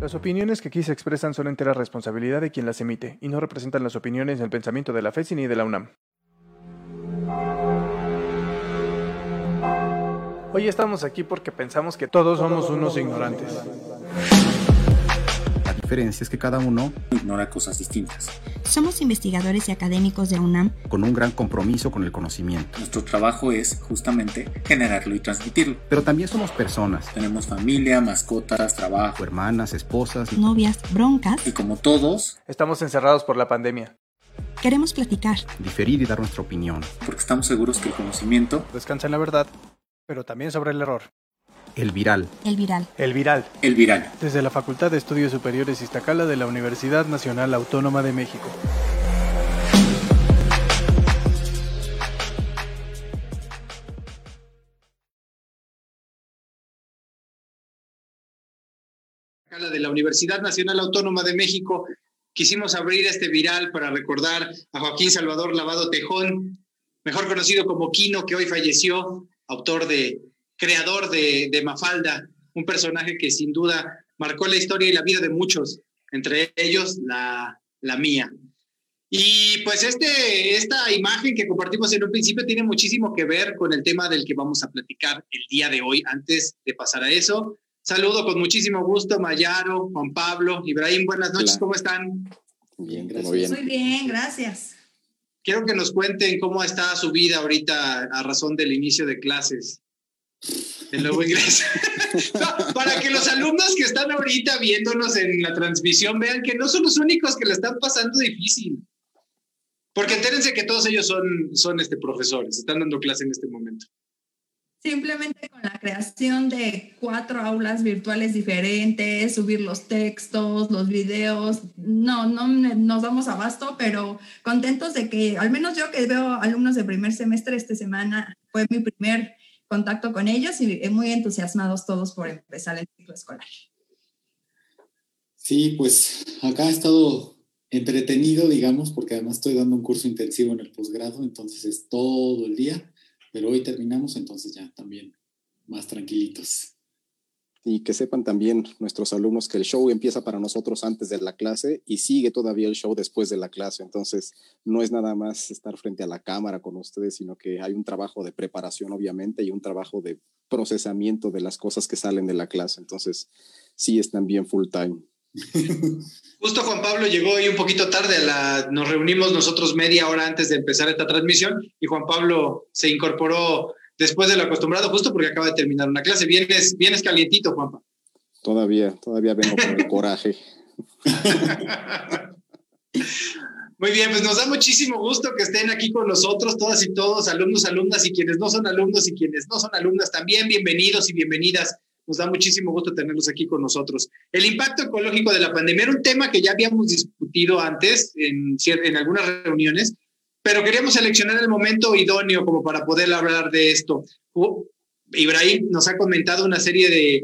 Las opiniones que aquí se expresan son entera responsabilidad de quien las emite y no representan las opiniones el pensamiento de la FESI ni de la UNAM. Hoy estamos aquí porque pensamos que todos somos unos ignorantes. Diferencia es que cada uno ignora cosas distintas. Somos investigadores y académicos de UNAM con un gran compromiso con el conocimiento. Nuestro trabajo es justamente generarlo y transmitirlo. Pero también somos personas. Tenemos familia, mascotas, trabajo, hermanas, esposas, novias, broncas. Y como todos, estamos encerrados por la pandemia. Queremos platicar, diferir y dar nuestra opinión. Porque estamos seguros que el conocimiento descansa en la verdad, pero también sobre el error. El Viral. El Viral. El Viral. El Viral. Desde la Facultad de Estudios Superiores Iztacala de la Universidad Nacional Autónoma de México. de la Universidad Nacional Autónoma de México, quisimos abrir este viral para recordar a Joaquín Salvador Lavado Tejón, mejor conocido como Quino, que hoy falleció, autor de creador de, Mafalda, un personaje que sin duda marcó la historia y la vida de muchos, entre ellos la, la mía. Y pues este, esta imagen que compartimos en un principio tiene muchísimo que ver con el tema del que vamos a platicar el día de hoy. Antes de pasar a eso, saludo con muchísimo gusto Mayaro, Juan Pablo, Ibrahim, buenas noches, ¿cómo están? Bien, gracias. bien. Muy bien, gracias. Quiero que nos cuenten cómo está su vida ahorita a razón del inicio de clases. El nuevo ingreso. para que los alumnos que están ahorita viéndonos en la transmisión vean que no son los únicos que le están pasando difícil. Porque entérense que todos ellos son, son este, profesores, están dando clase en este momento. Simplemente con la creación de cuatro aulas virtuales diferentes, subir los textos, los videos, no, no nos damos abasto, pero contentos de que, al menos yo que veo alumnos de primer semestre esta semana, fue mi primer contacto con ellos y muy entusiasmados todos por empezar el ciclo escolar. Sí, pues acá ha estado entretenido, digamos, porque además estoy dando un curso intensivo en el posgrado, entonces es todo el día, pero hoy terminamos, entonces ya también más tranquilitos. Y que sepan también nuestros alumnos que el show empieza para nosotros antes de la clase y sigue todavía el show después de la clase. Entonces, no es nada más estar frente a la cámara con ustedes, sino que hay un trabajo de preparación, obviamente, y un trabajo de procesamiento de las cosas que salen de la clase. Entonces, sí es también full time. Justo Juan Pablo llegó hoy un poquito tarde, nos reunimos nosotros media hora antes de empezar esta transmisión y Juan Pablo se incorporó después de lo acostumbrado, justo porque acaba de terminar una clase. Vienes, vienes calientito, Juanpa. Todavía, todavía vengo con el coraje. Muy bien, pues nos da muchísimo gusto que estén aquí con nosotros, todas y todos, alumnos, alumnas y quienes no son alumnos y quienes no son alumnas también, bienvenidos y bienvenidas. Nos da muchísimo gusto tenerlos aquí con nosotros. El impacto ecológico de la pandemia era un tema que ya habíamos discutido antes en, en algunas reuniones, pero queríamos seleccionar el momento idóneo como para poder hablar de esto. Ibrahim nos ha comentado una serie de,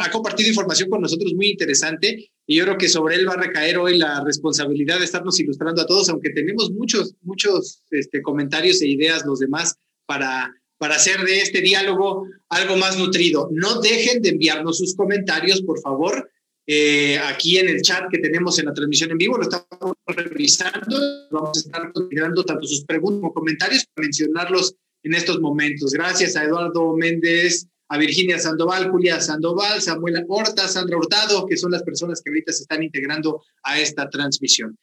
ha compartido información con nosotros muy interesante y yo creo que sobre él va a recaer hoy la responsabilidad de estarnos ilustrando a todos, aunque tenemos muchos, muchos este, comentarios e ideas los demás para, para hacer de este diálogo algo más nutrido. No dejen de enviarnos sus comentarios, por favor. Eh, aquí en el chat que tenemos en la transmisión en vivo, lo estamos revisando, vamos a estar considerando tanto sus preguntas como comentarios para mencionarlos en estos momentos. Gracias a Eduardo Méndez, a Virginia Sandoval, Julia Sandoval, Samuel Horta, Sandra Hurtado, que son las personas que ahorita se están integrando a esta transmisión.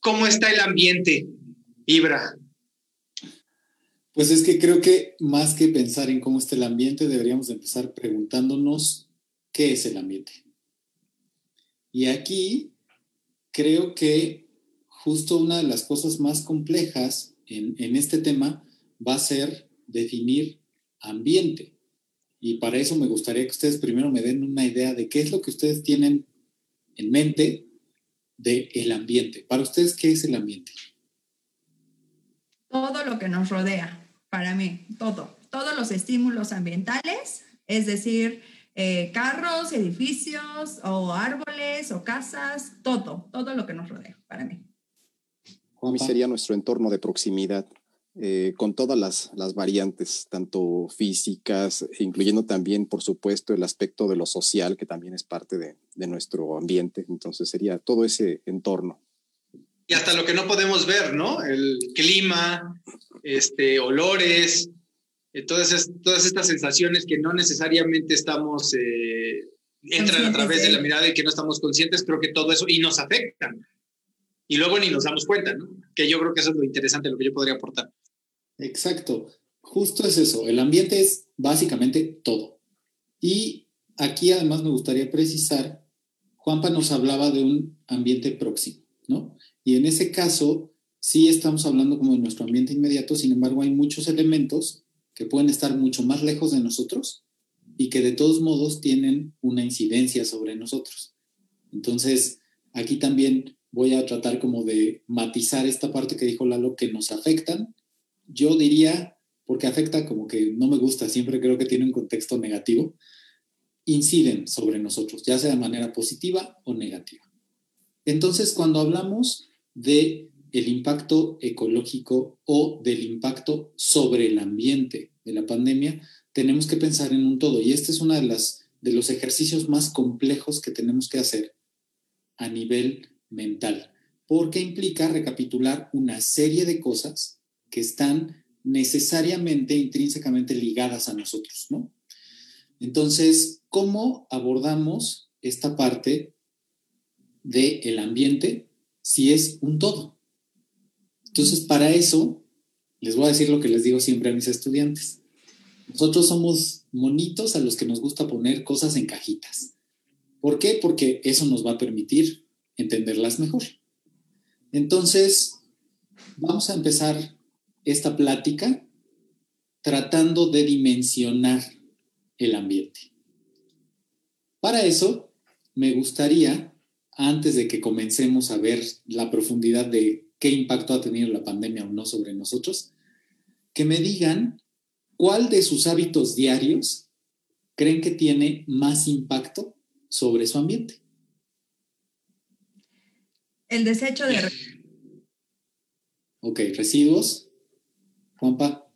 ¿Cómo está el ambiente, Ibra? Pues es que creo que más que pensar en cómo está el ambiente, deberíamos empezar preguntándonos qué es el ambiente. Y aquí creo que justo una de las cosas más complejas en, este tema va a ser definir ambiente. Y para eso me gustaría que ustedes primero me den una idea de qué es lo que ustedes tienen en mente del el ambiente. Para ustedes, ¿qué es el ambiente? Todo lo que nos rodea, para mí, todo. Todos los estímulos ambientales, es decir, eh, carros, edificios o árboles o casas, todo, todo lo que nos rodea para mí. mí sería nuestro entorno de proximidad, eh, con todas las, las, variantes, tanto físicas, incluyendo también, por supuesto, el aspecto de lo social, que también es parte de, de nuestro ambiente. Entonces sería todo ese entorno. Y hasta lo que no podemos ver, ¿no? El clima, este, olores, eh, todas, todas estas sensaciones que no necesariamente estamos, eh, entran a través de la mirada y que no estamos conscientes, creo que todo eso, y nos afectan. Y luego ni nos damos cuenta, ¿no? Que yo creo que eso es lo interesante, lo que yo podría aportar. Exacto. Justo es eso. El ambiente es básicamente todo. Y aquí además me gustaría precisar, Juanpa nos hablaba de un ambiente próximo, ¿no? Y en ese caso, sí estamos hablando como de nuestro ambiente inmediato, sin embargo, hay muchos elementos que pueden estar mucho más lejos de nosotros y que de todos modos tienen una incidencia sobre nosotros. Entonces, aquí también voy a tratar como de matizar esta parte que dijo Lalo, que nos afectan yo diría, porque afecta como que no me gusta, siempre creo que tiene un contexto negativo, inciden sobre nosotros, ya sea de manera positiva o negativa. Entonces, cuando hablamos de el impacto ecológico o del impacto sobre el ambiente de la pandemia, tenemos que pensar en un todo. Y este es uno de, las, de los ejercicios más complejos que tenemos que hacer a nivel mental, porque implica recapitular una serie de cosas que están necesariamente, intrínsecamente ligadas a nosotros, ¿no? Entonces, ¿cómo abordamos esta parte del ambiente si es un todo? Entonces, para eso, les voy a decir lo que les digo siempre a mis estudiantes. Nosotros somos monitos a los que nos gusta poner cosas en cajitas. ¿Por qué? Porque eso nos va a permitir entenderlas mejor. Entonces, vamos a empezar esta plática tratando de dimensionar el ambiente. Para eso, me gustaría, antes de que comencemos a ver la profundidad de qué impacto ha tenido la pandemia o no sobre nosotros, que me digan cuál de sus hábitos diarios creen que tiene más impacto sobre su ambiente. El desecho de... Ok, residuos. Juanpa.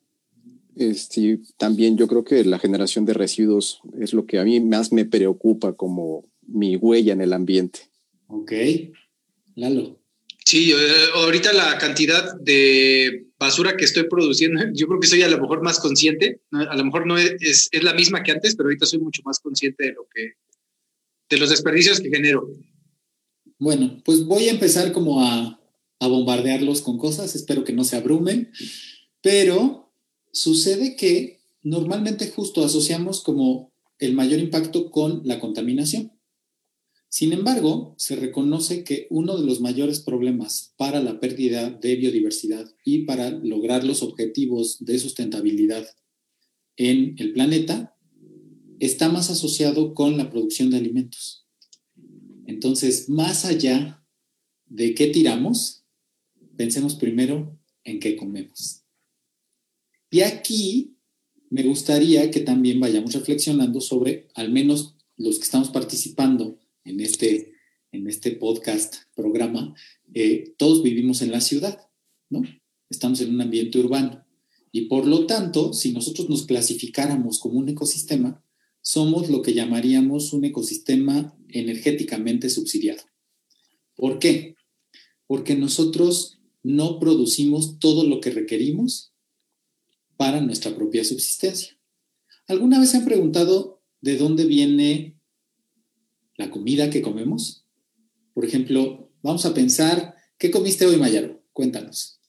Este, también yo creo que la generación de residuos es lo que a mí más me preocupa como mi huella en el ambiente. Ok. Lalo. Sí, eh, ahorita la cantidad de basura que estoy produciendo, yo creo que soy a lo mejor más consciente, a lo mejor no es, es, la misma que antes, pero ahorita soy mucho más consciente de lo que, de los desperdicios que genero. Bueno, pues voy a empezar como a, a bombardearlos con cosas, espero que no se abrumen. Pero sucede que normalmente justo asociamos como el mayor impacto con la contaminación. Sin embargo, se reconoce que uno de los mayores problemas para la pérdida de biodiversidad y para lograr los objetivos de sustentabilidad en el planeta está más asociado con la producción de alimentos. Entonces, más allá de qué tiramos, pensemos primero en qué comemos. Y aquí me gustaría que también vayamos reflexionando sobre, al menos los que estamos participando en este, en este podcast, programa, eh, todos vivimos en la ciudad, ¿no? Estamos en un ambiente urbano. Y por lo tanto, si nosotros nos clasificáramos como un ecosistema, somos lo que llamaríamos un ecosistema energéticamente subsidiado. ¿Por qué? Porque nosotros no producimos todo lo que requerimos para nuestra propia subsistencia. ¿Alguna vez se han preguntado de dónde viene la comida que comemos? Por ejemplo, vamos a pensar, ¿qué comiste hoy, Mayaro? Cuéntanos.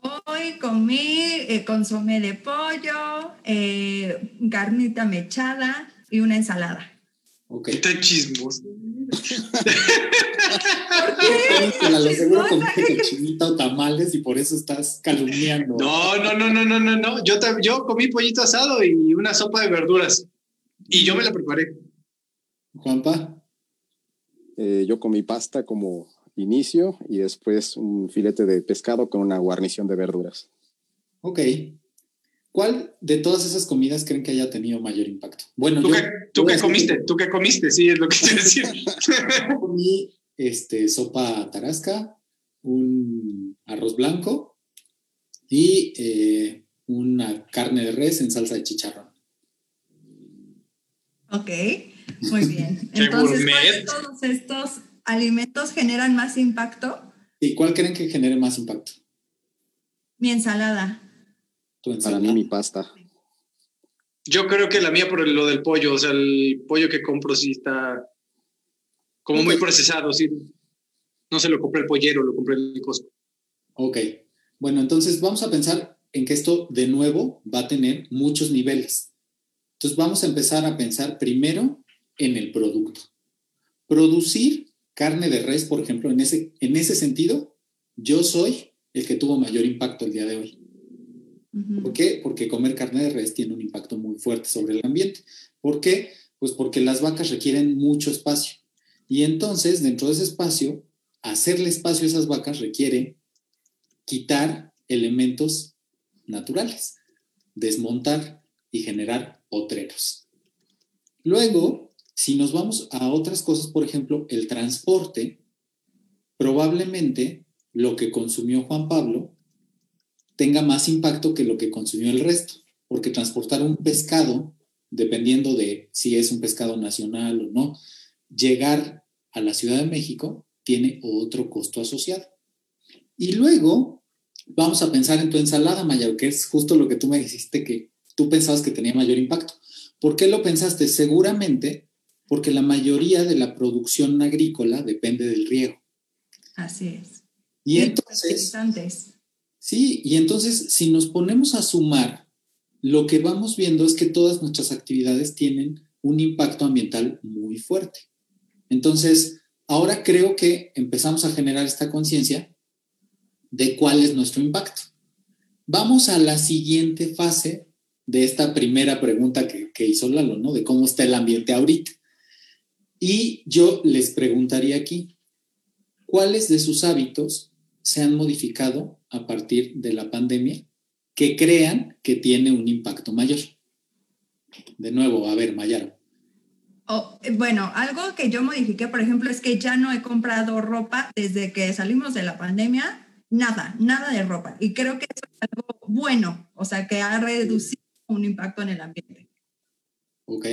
Hoy comí eh, consomé de pollo, eh, carnita mechada y una ensalada. Ok. Está chismoso. ¿Por qué? La lo seguro comiste cochinita o tamales y por eso estás calumniando. No, no, no, no, no, no, no. Yo, yo comí pollito asado y una sopa de verduras. Y yo me la preparé. Juanpa. Eh, yo comí pasta como inicio y después un filete de pescado con una guarnición de verduras. Ok. ¿Cuál de todas esas comidas creen que haya tenido mayor impacto? Bueno, ¿tú, qué, ¿tú qué comiste? ¿Tú qué comiste? Sí, es lo que quiero decir. comí este, sopa tarasca, un arroz blanco y eh, una carne de res en salsa de chicharrón. Ok, muy bien. Entonces, ¿cuáles todos estos alimentos generan más impacto? ¿Y cuál creen que genere más impacto? Mi ensalada. ¿Tu ensalada? Para mí mi pasta. Yo creo que la mía por lo del pollo, o sea, el pollo que compro sí está como muy procesado, sí. No se lo compré el pollero, lo compré el Costco. Ok, bueno, entonces vamos a pensar en que esto de nuevo va a tener muchos niveles. Entonces vamos a empezar a pensar primero en el producto. Producir carne de res, por ejemplo, en ese, en ese sentido, yo soy el que tuvo mayor impacto el día de hoy. ¿Por qué? Porque comer carne de res tiene un impacto muy fuerte sobre el ambiente. ¿Por qué? Pues porque las vacas requieren mucho espacio. Y entonces, dentro de ese espacio, hacerle espacio a esas vacas requiere quitar elementos naturales, desmontar y generar potreros. Luego, si nos vamos a otras cosas, por ejemplo, el transporte, probablemente lo que consumió Juan Pablo tenga más impacto que lo que consumió el resto, porque transportar un pescado, dependiendo de si es un pescado nacional o no, llegar a la Ciudad de México tiene otro costo asociado. Y luego vamos a pensar en tu ensalada, Maya, que es justo lo que tú me dijiste que tú pensabas que tenía mayor impacto. ¿Por qué lo pensaste? Seguramente porque la mayoría de la producción agrícola depende del riego. Así es. Y entonces, Sí, y entonces si nos ponemos a sumar, lo que vamos viendo es que todas nuestras actividades tienen un impacto ambiental muy fuerte. Entonces, ahora creo que empezamos a generar esta conciencia de cuál es nuestro impacto. Vamos a la siguiente fase de esta primera pregunta que, que hizo Lalo, ¿no? De cómo está el ambiente ahorita. Y yo les preguntaría aquí, ¿cuáles de sus hábitos se han modificado a partir de la pandemia que crean que tiene un impacto mayor. De nuevo, a ver, Mayaro. Oh, bueno, algo que yo modifiqué, por ejemplo, es que ya no he comprado ropa desde que salimos de la pandemia, nada, nada de ropa. Y creo que eso es algo bueno, o sea, que ha reducido un impacto en el ambiente. Ok.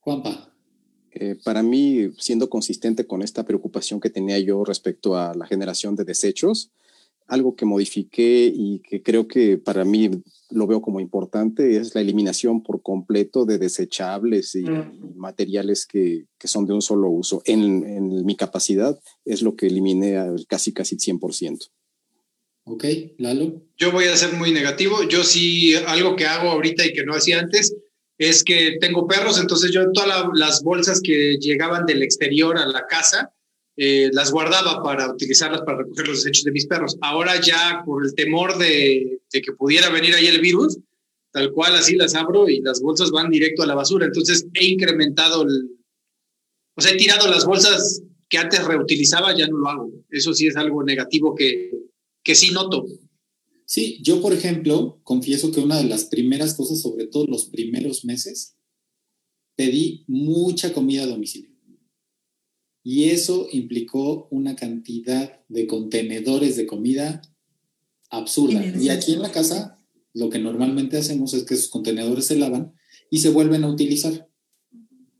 Juanpa. Eh, para mí, siendo consistente con esta preocupación que tenía yo respecto a la generación de desechos, algo que modifiqué y que creo que para mí lo veo como importante es la eliminación por completo de desechables y materiales que, que, son de un solo uso. En, en, mi capacidad es lo que eliminé al casi casi 100%. Ok, Lalo. Yo voy a ser muy negativo. Yo sí, algo que hago ahorita y que no hacía antes, es que tengo perros, entonces yo todas las bolsas que llegaban del exterior a la casa, eh, las guardaba para utilizarlas para recoger los desechos de mis perros. Ahora ya por el temor de, que pudiera venir ahí el virus, tal cual así las abro y las bolsas van directo a la basura. Entonces he incrementado el... O sea, he tirado las bolsas que antes reutilizaba, ya no lo hago. Eso sí es algo negativo que, que sí noto. Sí, yo por ejemplo, confieso que una de las primeras cosas, sobre todo los primeros meses, pedí mucha comida a domicilio. Y eso implicó una cantidad de contenedores de comida absurda. Y aquí en la casa, lo que normalmente hacemos es que esos contenedores se lavan y se vuelven a utilizar.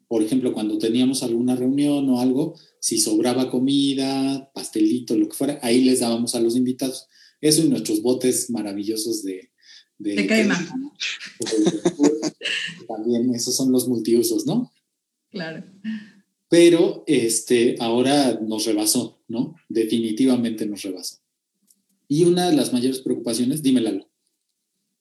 Por ejemplo, cuando teníamos alguna reunión o algo, si sobraba comida, pastelito, lo que fuera, ahí les dábamos a los invitados. Eso y nuestros botes maravillosos de... De, crema. También esos son los multiusos, ¿no? Claro. Pero este, ahora nos rebasó, ¿no? Definitivamente nos rebasó. Y una de las mayores preocupaciones, dímelo.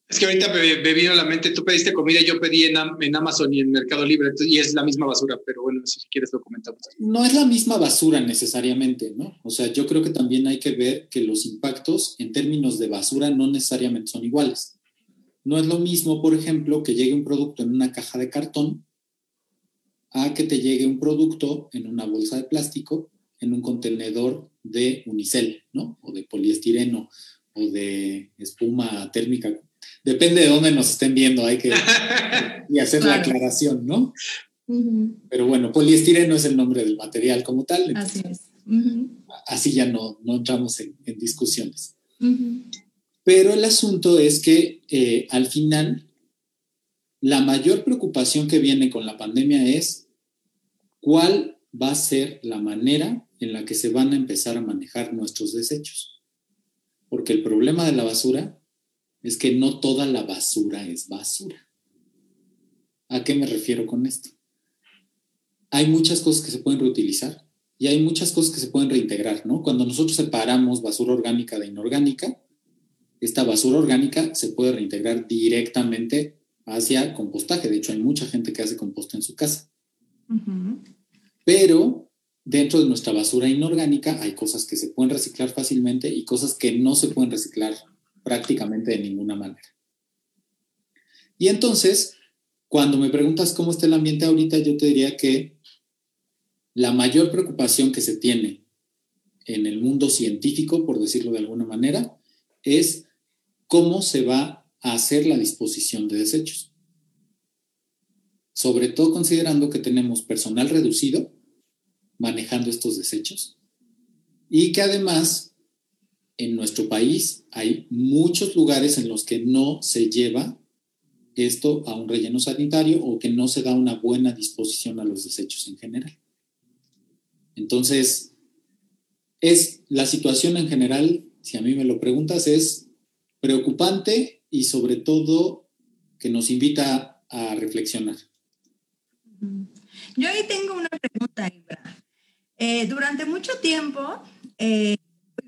Es que ahorita me, vino a la mente, tú pediste comida, yo pedí en, en Amazon y en Mercado Libre, y es la misma basura, pero bueno, si quieres lo comentamos. No es la misma basura necesariamente, ¿no? O sea, yo creo que también hay que ver que los impactos en términos de basura no necesariamente son iguales. No es lo mismo, por ejemplo, que llegue un producto en una caja de cartón a que te llegue un producto en una bolsa de plástico, en un contenedor de unicel, ¿no? O de poliestireno o de espuma térmica depende de dónde nos estén viendo, hay que y hacer la aclaración, ¿no? Pero bueno, poliestireno es el nombre del material como tal. Así es. Así ya no, no entramos en, discusiones. Pero el asunto es que eh, al final la mayor preocupación que viene con la pandemia es cuál va a ser la manera en la que se van a empezar a manejar nuestros desechos. Porque el problema de la basura es que no toda la basura es basura. ¿A qué me refiero con esto? Hay muchas cosas que se pueden reutilizar y hay muchas cosas que se pueden reintegrar, ¿no? Cuando nosotros separamos basura orgánica de inorgánica, esta basura orgánica se puede reintegrar directamente hacia compostaje. De hecho, hay mucha gente que hace composta en su casa. Pero dentro de nuestra basura inorgánica hay cosas que se pueden reciclar fácilmente y cosas que no se pueden reciclar prácticamente de ninguna manera. Y entonces, cuando me preguntas cómo está el ambiente ahorita, yo te diría que la mayor preocupación que se tiene en el mundo científico, por decirlo de alguna manera, es cómo se va a hacer la disposición de desechos. Sobre todo considerando que tenemos personal reducido manejando estos desechos y que además en nuestro país hay muchos lugares en los que no se lleva esto a un relleno sanitario o que no se da una buena disposición a los desechos en general. Entonces, es la situación en general, si a mí me lo preguntas, es preocupante y sobre todo que nos invita a reflexionar. Yo ahí tengo una pregunta, Ibra. Eh, durante mucho tiempo, eh,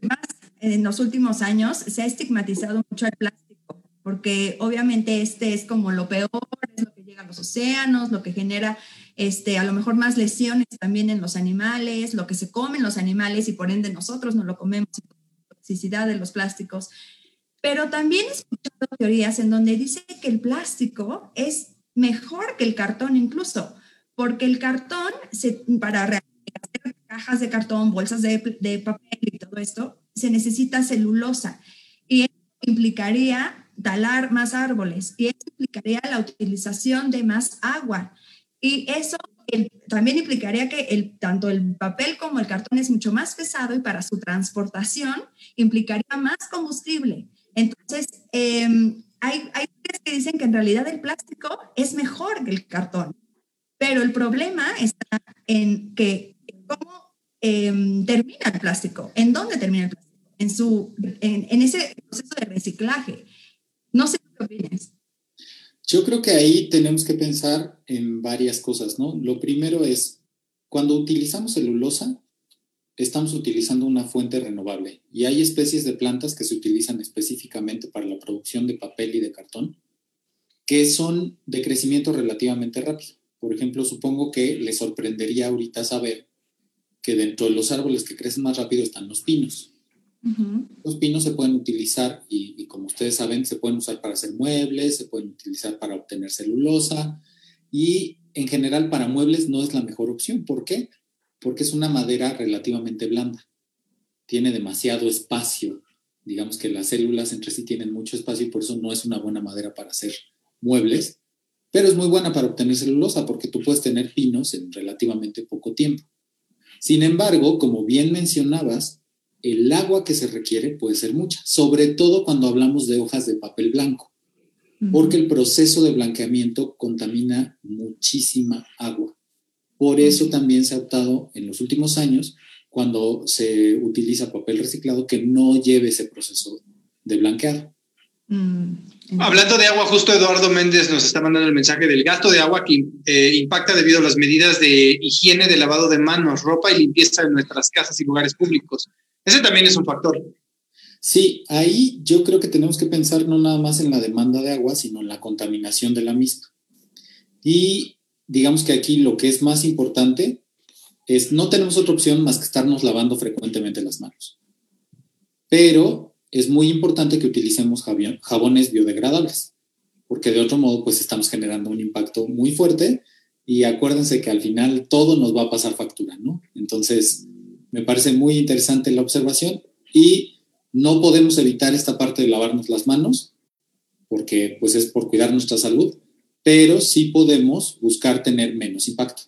más en los últimos años, se ha estigmatizado mucho el plástico, porque obviamente este es como lo peor, es lo que llega a los océanos, lo que genera este, a lo mejor más lesiones también en los animales, lo que se comen los animales y por ende nosotros no lo comemos, la toxicidad de los plásticos. Pero también he escuchado teorías en donde dice que el plástico es mejor que el cartón incluso, porque el cartón, se, para hacer cajas de cartón, bolsas de, de papel y todo esto, se necesita celulosa. Y eso implicaría talar más árboles y eso implicaría la utilización de más agua. Y eso también implicaría que el, tanto el papel como el cartón es mucho más pesado y para su transportación implicaría más combustible. Entonces, em, hay, hay que dicen que en realidad el plástico es mejor que el cartón, pero el problema está en que cómo em, termina el plástico, en dónde termina el plástico, en, su, en, en ese proceso de reciclaje. No sé qué opinas. Yo creo que ahí tenemos que pensar en varias cosas, ¿no? Lo primero es, cuando utilizamos celulosa, estamos utilizando una fuente renovable y hay especies de plantas que se utilizan específicamente para la producción de papel y de cartón que son de crecimiento relativamente rápido. Por ejemplo, supongo que les sorprendería ahorita saber que dentro de los árboles que crecen más rápido están los pinos. Los pinos se pueden utilizar y, y, como ustedes saben, se pueden usar para hacer muebles, se pueden utilizar para obtener celulosa y en general para muebles no es la mejor opción. ¿Por qué? porque es una madera relativamente blanda. Tiene demasiado espacio. Digamos que las células entre sí tienen mucho espacio y por eso no es una buena madera para hacer muebles, pero es muy buena para obtener celulosa porque tú puedes tener pinos en relativamente poco tiempo. Sin embargo, como bien mencionabas, el agua que se requiere puede ser mucha, sobre todo cuando hablamos de hojas de papel blanco, porque el proceso de blanqueamiento contamina muchísima agua. Por eso también se ha optado en los últimos años, cuando se utiliza papel reciclado, que no lleve ese proceso de blanqueado. Mm, Hablando de agua, justo Eduardo Méndez nos está mandando el mensaje del gasto de agua que eh, impacta debido a las medidas de higiene, de lavado de manos, ropa y limpieza en nuestras casas y lugares públicos. Ese también es un factor. Sí, ahí yo creo que tenemos que pensar no nada más en la demanda de agua, sino en la contaminación de la misma. Y digamos que aquí lo que es más importante es no tenemos otra opción más que estarnos lavando frecuentemente las manos. Pero es muy importante que utilicemos jabones biodegradables, porque de otro modo pues estamos generando un impacto muy fuerte y acuérdense que al final todo nos va a pasar factura, ¿no? Entonces, me parece muy interesante la observación y no podemos evitar esta parte de lavarnos las manos, porque pues es por cuidar nuestra salud, pero sí podemos buscar tener menos impacto.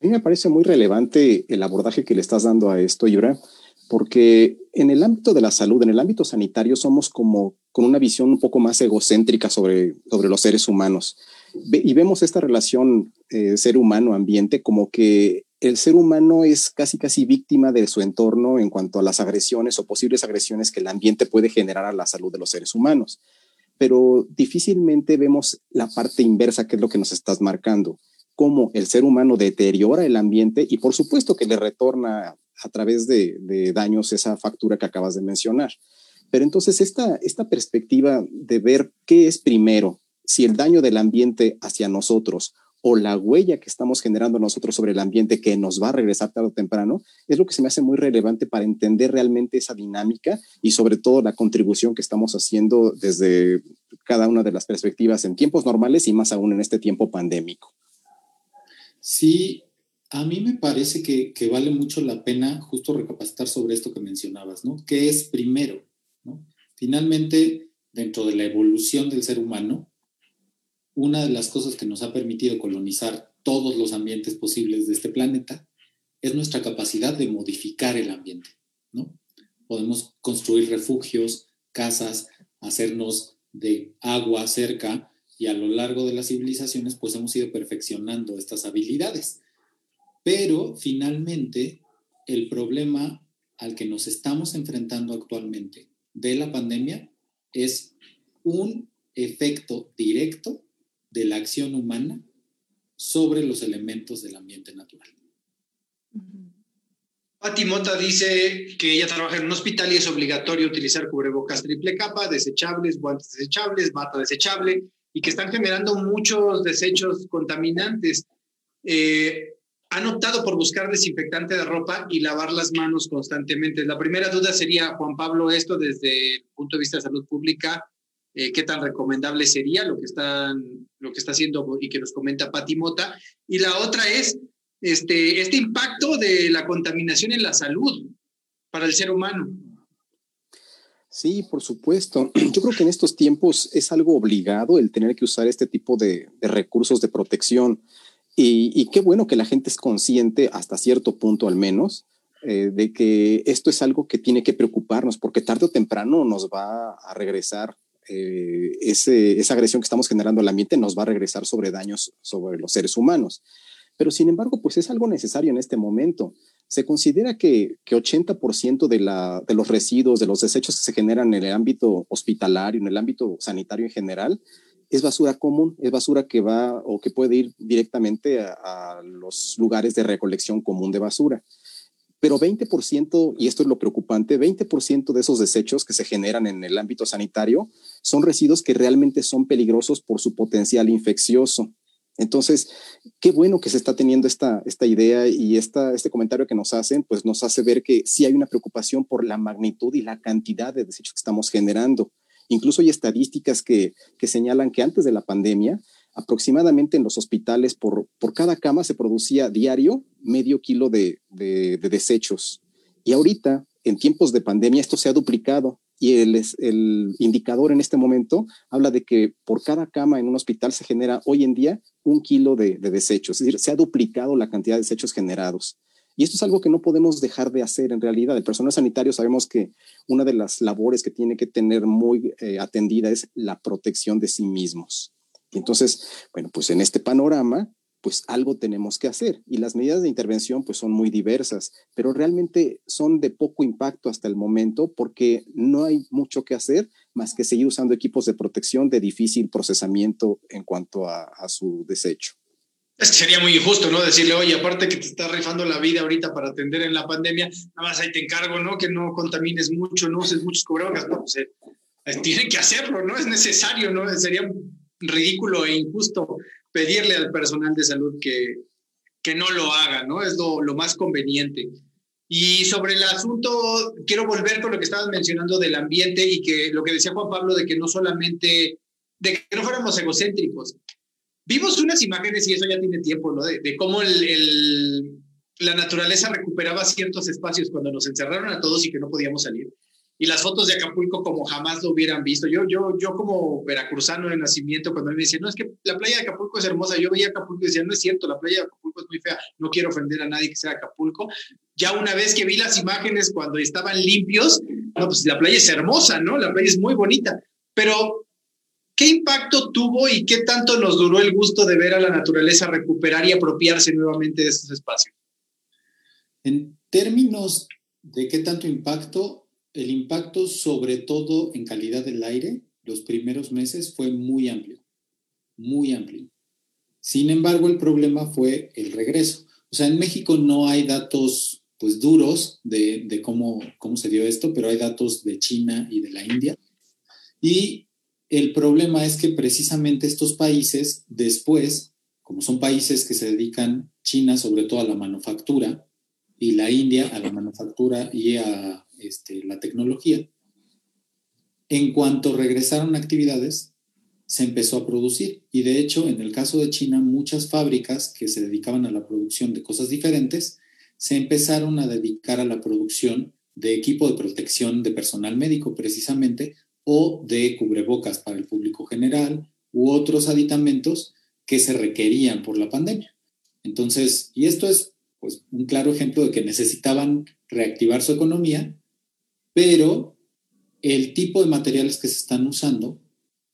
A mí me parece muy relevante el abordaje que le estás dando a esto, Ibra, porque en el ámbito de la salud, en el ámbito sanitario, somos como con una visión un poco más egocéntrica sobre, sobre los seres humanos. y vemos esta relación eh, ser humano-ambiente como que el ser humano es casi casi víctima de su entorno en cuanto a las agresiones o posibles agresiones que el ambiente puede generar a la salud de los seres humanos. Pero difícilmente vemos la parte inversa, que es lo que nos estás marcando, cómo el ser humano deteriora el ambiente y por supuesto que le retorna a través de, de daños esa factura que acabas de mencionar. Pero entonces esta, esta perspectiva de ver qué es primero, si el daño del ambiente hacia nosotros o la huella que estamos generando nosotros sobre el ambiente que nos va a regresar tarde o temprano, es lo que se me hace muy relevante para entender realmente esa dinámica y sobre todo la contribución que estamos haciendo desde cada una de las perspectivas en tiempos normales y más aún en este tiempo pandémico. Sí, a mí me parece que, vale mucho la pena justo recapacitar sobre esto que mencionabas, ¿no? ¿Qué es primero? Finalmente, dentro de la evolución del ser humano, una de las cosas que nos ha permitido colonizar todos los ambientes posibles de este planeta es nuestra capacidad de modificar el ambiente, ¿no? Podemos construir refugios, casas, hacernos de agua cerca y a lo largo de las civilizaciones pues hemos ido perfeccionando estas habilidades. Pero finalmente el problema al que nos estamos enfrentando actualmente de la pandemia es un efecto directo de la acción humana sobre los elementos del ambiente natural. Pati Mota dice que ella trabaja en un hospital y es obligatorio utilizar cubrebocas triple capa, desechables, guantes desechables, bata desechable y que están generando muchos desechos contaminantes. Eh, han optado por buscar desinfectante de ropa y lavar las manos constantemente. La primera duda sería, Juan Pablo, esto desde el punto de vista de salud pública, eh, qué tan recomendable sería lo que, están, lo que está haciendo y que nos comenta Pati Mota. Y la otra es este, este impacto de la contaminación en la salud para el ser humano. Sí, por supuesto. Yo creo que en estos tiempos es algo obligado el tener que usar este tipo de, recursos de protección. Y, qué bueno que la gente es consciente, hasta cierto punto al menos, eh, de que esto es algo que tiene que preocuparnos, porque tarde o temprano nos va a regresar eh, esa agresión que estamos generando al ambiente nos va a regresar sobre daños sobre los seres humanos. Pero sin embargo, pues es algo necesario en este momento. Se considera que, que 80% de, de los residuos, de los desechos que se generan en el ámbito hospitalario, en el ámbito sanitario en general, es basura común, es basura que va o que puede ir directamente a los lugares de recolección común de basura. Pero 20%, y esto es lo preocupante, 20% de esos desechos que se generan en el ámbito sanitario son residuos que realmente son peligrosos por su potencial infeccioso. Entonces, qué bueno que se está teniendo esta, esta idea y esta, este comentario que nos hacen, pues nos hace ver que sí hay una preocupación por la magnitud y la cantidad de desechos que estamos generando. Incluso hay estadísticas que, que señalan que antes de la pandemia, aproximadamente en los hospitales por, por cada cama se producía diario medio kilo de, de, desechos. Y ahorita, en tiempos de pandemia, esto se ha duplicado y el, el, indicador en este momento habla de que por cada cama en un hospital se genera hoy en día un kilo de, de, desechos, es decir, se ha duplicado la cantidad de desechos generados. Y esto es algo que no podemos dejar de hacer en realidad. El personal sanitario sabemos que una de las labores que tiene que tener muy eh, atendida es la protección de sí mismos. Entonces, bueno, pues en este panorama, pues algo tenemos que hacer y las medidas de intervención pues son muy diversas, pero realmente son de poco impacto hasta el momento porque no hay mucho que hacer más que seguir usando equipos de protección de difícil procesamiento en cuanto a, su desecho. Es que sería muy injusto, ¿no? Decirle, oye, aparte que te está rifando la vida ahorita para atender en la pandemia, nada más ahí te encargo, ¿no? Que no contamines mucho, no uses muchos cubrebocas, no, pues eh, tienen que hacerlo, ¿no? Es necesario, ¿no? Sería ridículo e injusto pedirle al personal de salud que, que no lo haga, ¿no? Es lo, lo, más conveniente. Y sobre el asunto, quiero volver con lo que estabas mencionando del ambiente y que lo que decía Juan Pablo de que no solamente, de que no fuéramos egocéntricos. Vimos unas imágenes, y eso ya tiene tiempo, ¿no? De, de cómo el, el, la naturaleza recuperaba ciertos espacios cuando nos encerraron a todos y que no podíamos salir. y las fotos de Acapulco como jamás lo hubieran visto. Yo, yo, yo como veracruzano de nacimiento, cuando me decían, no, es que la playa de Acapulco es hermosa, yo veía Acapulco y decía, no es cierto, la playa de Acapulco es muy fea, no quiero ofender a nadie que sea Acapulco. Ya una vez que vi las imágenes cuando estaban limpios, no, pues la playa es hermosa, ¿no? La playa es muy bonita, pero ¿qué impacto tuvo y qué tanto nos duró el gusto de ver a la naturaleza recuperar y apropiarse nuevamente de estos espacios? En términos de qué tanto impacto, el impacto sobre todo en calidad del aire los primeros meses fue muy amplio, muy amplio. Sin embargo, el problema fue el regreso. O sea, en México no hay datos pues duros de, de cómo, cómo se dio esto, pero hay datos de China y de la India. Y el problema es que precisamente estos países después, como son países que se dedican, China sobre todo a la manufactura y la India a la manufactura y a este, la tecnología, en cuanto regresaron actividades, se empezó a producir. Y de hecho, en el caso de China, muchas fábricas que se dedicaban a la producción de cosas diferentes, se empezaron a dedicar a la producción de equipo de protección de personal médico, precisamente, o de cubrebocas para el público general, u otros aditamentos que se requerían por la pandemia. Entonces, y esto es pues, un claro ejemplo de que necesitaban reactivar su economía pero el tipo de materiales que se están usando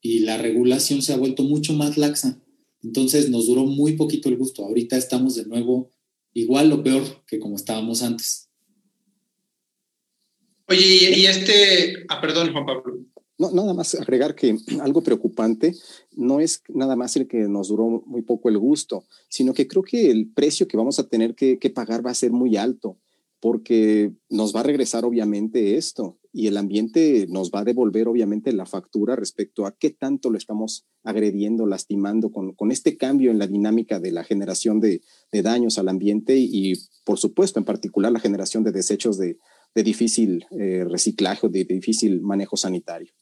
y la regulación se ha vuelto mucho más laxa. Entonces nos duró muy poquito el gusto. Ahorita estamos de nuevo igual o peor que como estábamos antes. Oye, y este, ah, perdón, Juan Pablo. No, nada más agregar que algo preocupante no es nada más el que nos duró muy poco el gusto, sino que creo que el precio que vamos a tener que, pagar va a ser muy alto porque nos va a regresar obviamente esto y el ambiente nos va a devolver obviamente la factura respecto a qué tanto lo estamos agrediendo, lastimando con, con este cambio en la dinámica de la generación de, de daños al ambiente y, por supuesto en particular la generación de desechos de, de difícil eh, reciclaje o de difícil manejo sanitario.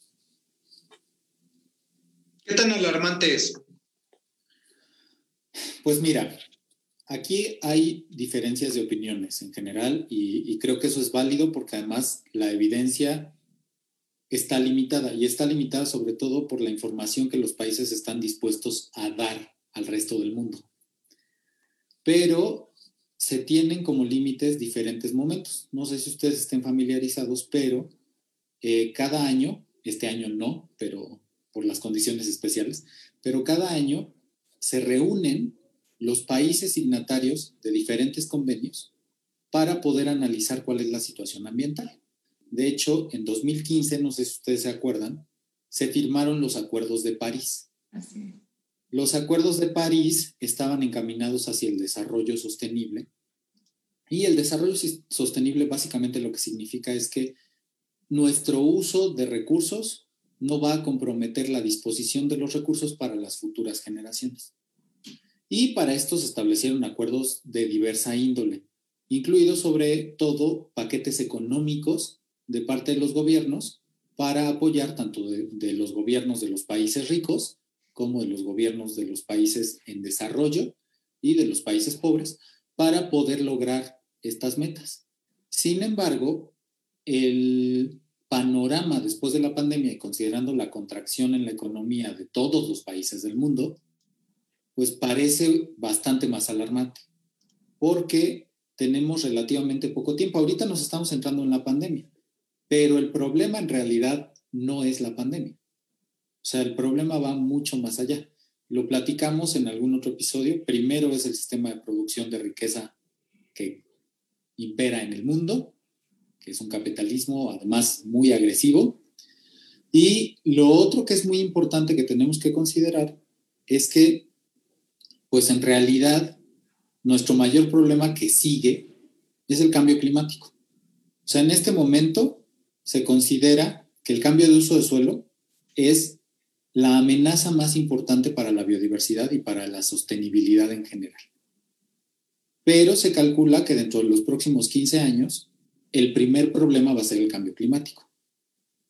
¿Qué tan alarmante es? Pues mira, Aquí hay diferencias de opiniones en general y, creo que eso es válido porque además la evidencia está limitada y está limitada sobre todo por la información que los países están dispuestos a dar al resto del mundo. Pero se tienen como límites diferentes momentos. No sé si ustedes estén familiarizados, pero eh, cada año, este año no, pero por las condiciones especiales, pero cada año se reúnen los países signatarios de diferentes convenios para poder analizar cuál es la situación ambiental. De hecho, en 2015, no sé si ustedes se acuerdan, se firmaron los acuerdos de París. Los acuerdos de París estaban encaminados hacia el desarrollo sostenible y el desarrollo sostenible básicamente lo que significa es que nuestro uso de recursos no va a comprometer la disposición de los recursos para las futuras generaciones. Y para esto se establecieron acuerdos de diversa índole, incluidos sobre todo paquetes económicos de parte de los gobiernos para apoyar tanto de, los gobiernos de los países ricos como de los gobiernos de los países en desarrollo y de los países pobres para poder lograr estas metas. Sin embargo, el panorama después de la pandemia y considerando la contracción en la economía de todos los países del mundo, pues parece bastante más alarmante, porque tenemos relativamente poco tiempo. Ahorita nos estamos entrando en la pandemia, pero el problema en realidad no es la pandemia. O sea, el problema va mucho más allá. Lo platicamos en algún otro episodio. Primero es el sistema de producción de riqueza que impera en el mundo, que es un capitalismo además muy agresivo. Y lo otro que es muy importante que tenemos que considerar es que pues en realidad nuestro mayor problema que sigue es el cambio climático. O sea, en este momento se considera que el cambio de uso de suelo es la amenaza más importante para la biodiversidad y para la sostenibilidad en general. Pero se calcula que dentro de los próximos 15 años, el primer problema va a ser el cambio climático,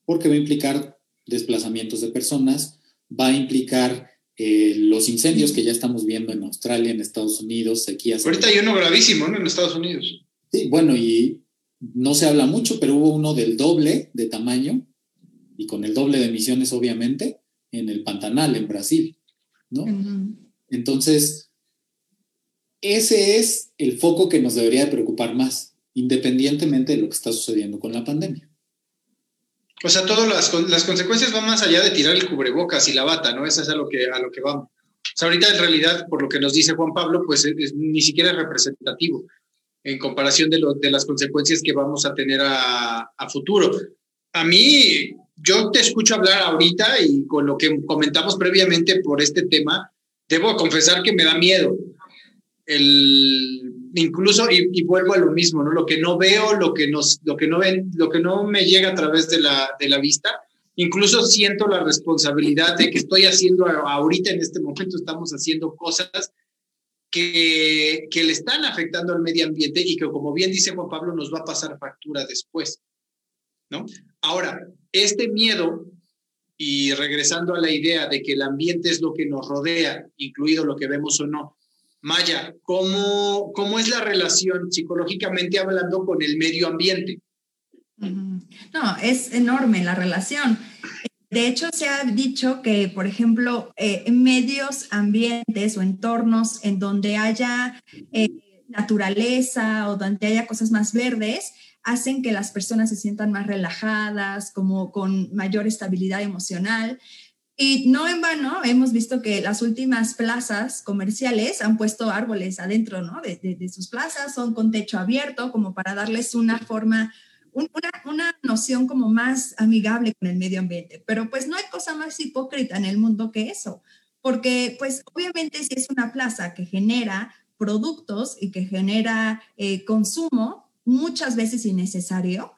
porque va a implicar desplazamientos de personas, va a implicar eh, los incendios que ya estamos viendo en Australia, en Estados Unidos, sequías. Ahorita hay uno gravísimo, ¿no? En Estados Unidos. Sí, bueno, y no se habla mucho, pero hubo uno del doble de tamaño y con el doble de emisiones, obviamente, en el Pantanal, en Brasil, ¿no? Entonces, ese es el foco que nos debería de preocupar más, independientemente de lo que está sucediendo con la pandemia. O sea, todas las, las consecuencias van más allá de tirar el cubrebocas y la bata, ¿no? Eso es a lo que, a lo que vamos. O sea, ahorita en realidad, por lo que nos dice Juan Pablo, pues es- es- ni siquiera es representativo en comparación de, lo- de las consecuencias que vamos a tener a, a futuro. A mí, yo te escucho hablar ahorita y con lo que comentamos previamente por este tema, debo confesar que me da miedo. El, incluso, y, vuelvo a lo mismo, ¿no? Lo que no veo, lo que, nos, lo que, no, ven, lo que no me llega a través de la, de la vista, incluso siento la responsabilidad de que estoy haciendo ahorita, en este momento, estamos haciendo cosas que, que le están afectando al medio ambiente y que, como bien dice Juan Pablo, nos va a pasar factura después, ¿no? Ahora, este miedo, y regresando a la idea de que el ambiente es lo que nos rodea, incluido lo que vemos o no, Maya, ¿cómo, cómo es la relación psicológicamente hablando con el medio ambiente? No, es enorme la relación. De hecho, se ha dicho que, por ejemplo, eh, medios ambientes o entornos en donde haya eh, naturaleza o donde haya cosas más verdes, hacen que las personas se sientan más relajadas, como con mayor estabilidad emocional. Y no en vano, hemos visto que las últimas plazas comerciales han puesto árboles adentro ¿no? de, de- de sus plazas, son con techo abierto, como para darles una forma un- una, una noción como más amigable con el medio ambiente. Pero pues no hay cosa más hipócrita en el mundo que eso, porque pues obviamente si es una plaza que genera productos y que genera eh, consumo muchas veces innecesario,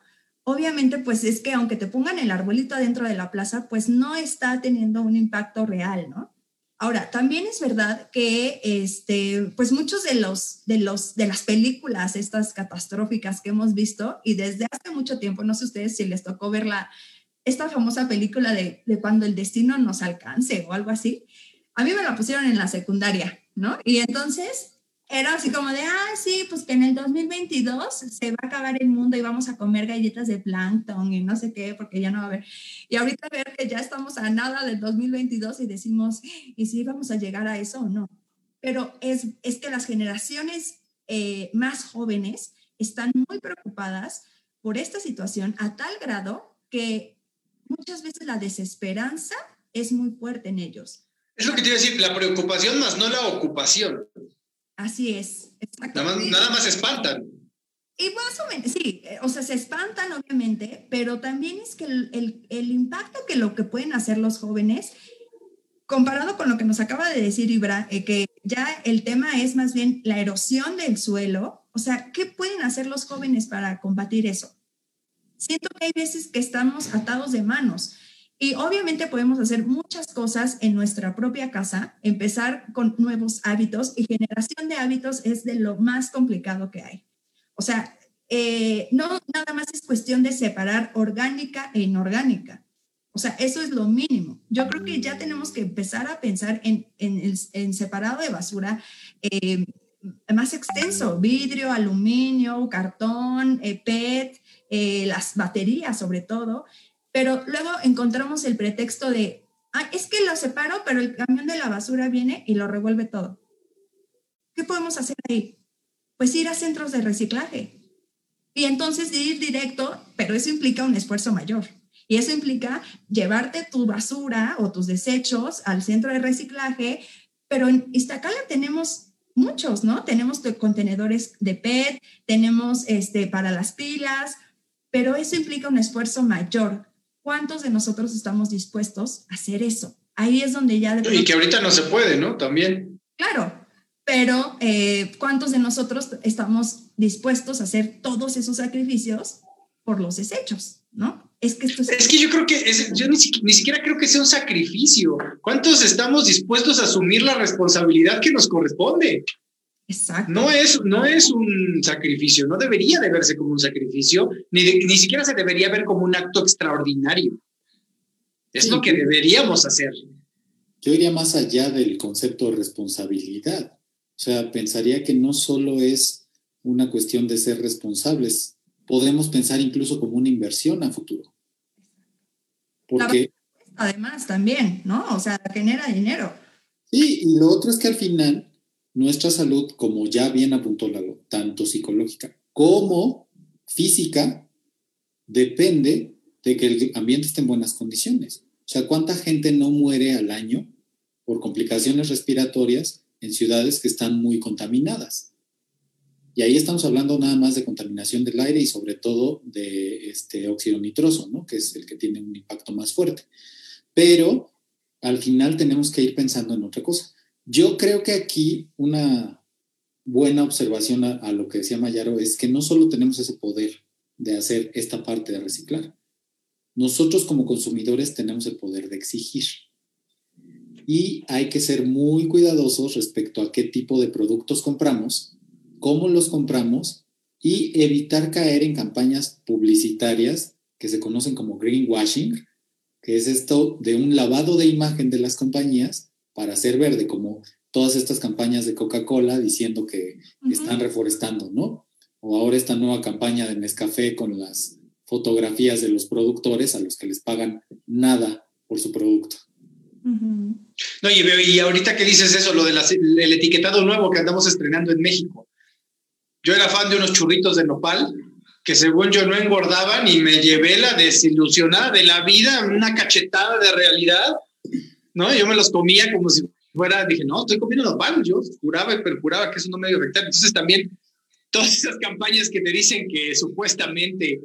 obviamente pues es que aunque te pongan el arbolito adentro de la plaza, pues no está teniendo un impacto real, ¿no? Ahora, también es verdad que este, pues muchos de los, de los de las películas estas catastróficas que hemos visto y desde hace mucho tiempo, no sé ustedes si les tocó ver la, esta famosa película de, de cuando el destino nos alcance o algo así. A mí me la pusieron en la secundaria, ¿no? Y entonces era así como de, ah, sí, pues que en el 2022 se va a acabar el mundo y vamos a comer galletas de plancton y no sé qué, porque ya no va a haber. Y ahorita ver que ya estamos a nada del 2022 y decimos, ¿y si vamos a llegar a eso o no? Pero es, es que las generaciones eh, más jóvenes están muy preocupadas por esta situación a tal grado que muchas veces la desesperanza es muy fuerte en ellos. Es lo que te iba a decir, la preocupación más no la ocupación. Así es. Nada más, nada más se espantan. Y más o menos, sí, eh, o sea, se espantan obviamente, pero también es que el, el- el impacto que lo que pueden hacer los jóvenes, comparado con lo que nos acaba de decir Ibra, eh, que ya el tema es más bien la erosión del suelo, o sea, ¿qué pueden hacer los jóvenes para combatir eso? Siento que hay veces que estamos atados de manos y obviamente podemos hacer muchas cosas en nuestra propia casa, empezar con nuevos hábitos y generación de hábitos es de lo más complicado que hay. O sea, eh, no nada más es cuestión de separar orgánica e inorgánica. O sea, eso es lo mínimo. Yo creo que ya tenemos que empezar a pensar en, en, en separado de basura eh, más extenso, vidrio, aluminio, cartón, eh, PET, eh, las baterías sobre todo, pero luego encontramos el pretexto de, ah, es que lo separo, pero el camión de la basura viene y lo revuelve todo. ¿Qué podemos hacer ahí? Pues ir a centros de reciclaje. Y entonces ir directo, pero eso implica un esfuerzo mayor. Y eso implica llevarte tu basura o tus desechos al centro de reciclaje, pero en Iztacala tenemos muchos, ¿no? Tenemos contenedores de PET, tenemos este, para las pilas, pero eso implica un esfuerzo mayor. ¿Cuántos de nosotros estamos dispuestos a hacer eso? Ahí es donde ya... de Y que ahorita no se puede, ¿no? También. Claro, pero eh, ¿cuántos de nosotros estamos dispuestos a hacer todos esos sacrificios por los desechos? ¿No? Es que esto es... Es que yo creo que, es- yo ni, ni siquiera creo que sea un sacrificio. ¿Cuántos estamos dispuestos a asumir la responsabilidad que nos corresponde? Exacto. No es, no es un sacrificio, no debería de verse como un sacrificio, ni, de- ni siquiera se debería ver como un acto extraordinario. Es Sí. lo que deberíamos hacer. Yo iría más allá del concepto de responsabilidad. O sea, pensaría que no solo es una cuestión de ser responsables, podemos pensar incluso como una inversión a futuro. Porque... Además, también, ¿no? O sea, genera dinero. Sí, y lo otro es que al final nuestra salud, como ya bien apuntó Lalo, tanto psicológica como física, depende de que el ambiente esté en buenas condiciones. O sea, ¿cuánta gente no muere al año por complicaciones respiratorias en ciudades que están muy contaminadas? Y ahí estamos hablando nada más de contaminación del aire y sobre todo de este óxido nitroso, ¿no? que es el que tiene un impacto más fuerte. Pero al final tenemos que ir pensando en otra cosa. Yo creo que aquí una buena observación a, lo que decía Mayaro es que no solo tenemos ese poder de hacer esta parte de reciclar, nosotros como consumidores tenemos el poder de exigir. Y hay que ser muy cuidadosos respecto a qué tipo de productos compramos, cómo los compramos y evitar caer en campañas publicitarias que se conocen como greenwashing, que es esto de un lavado de imagen de las compañías para ser verde, como todas estas campañas de Coca-Cola diciendo que están reforestando, ¿no? O ahora esta nueva campaña de Nescafé con las fotografías de los productores a los que les pagan nada por su producto. No, y, ahorita que dices eso, lo del etiquetado nuevo que andamos estrenando en México. Yo era fan de unos churritos de nopal que según yo no engordaban y me llevé la desilusionada de la vida, una cachetada de realidad ¿no? Yo me los comía como si fuera, dije, no, estoy comiendo nopal, yo juraba y perjuraba que eso no me iba a afectar. Entonces también todas esas campañas que te dicen que supuestamente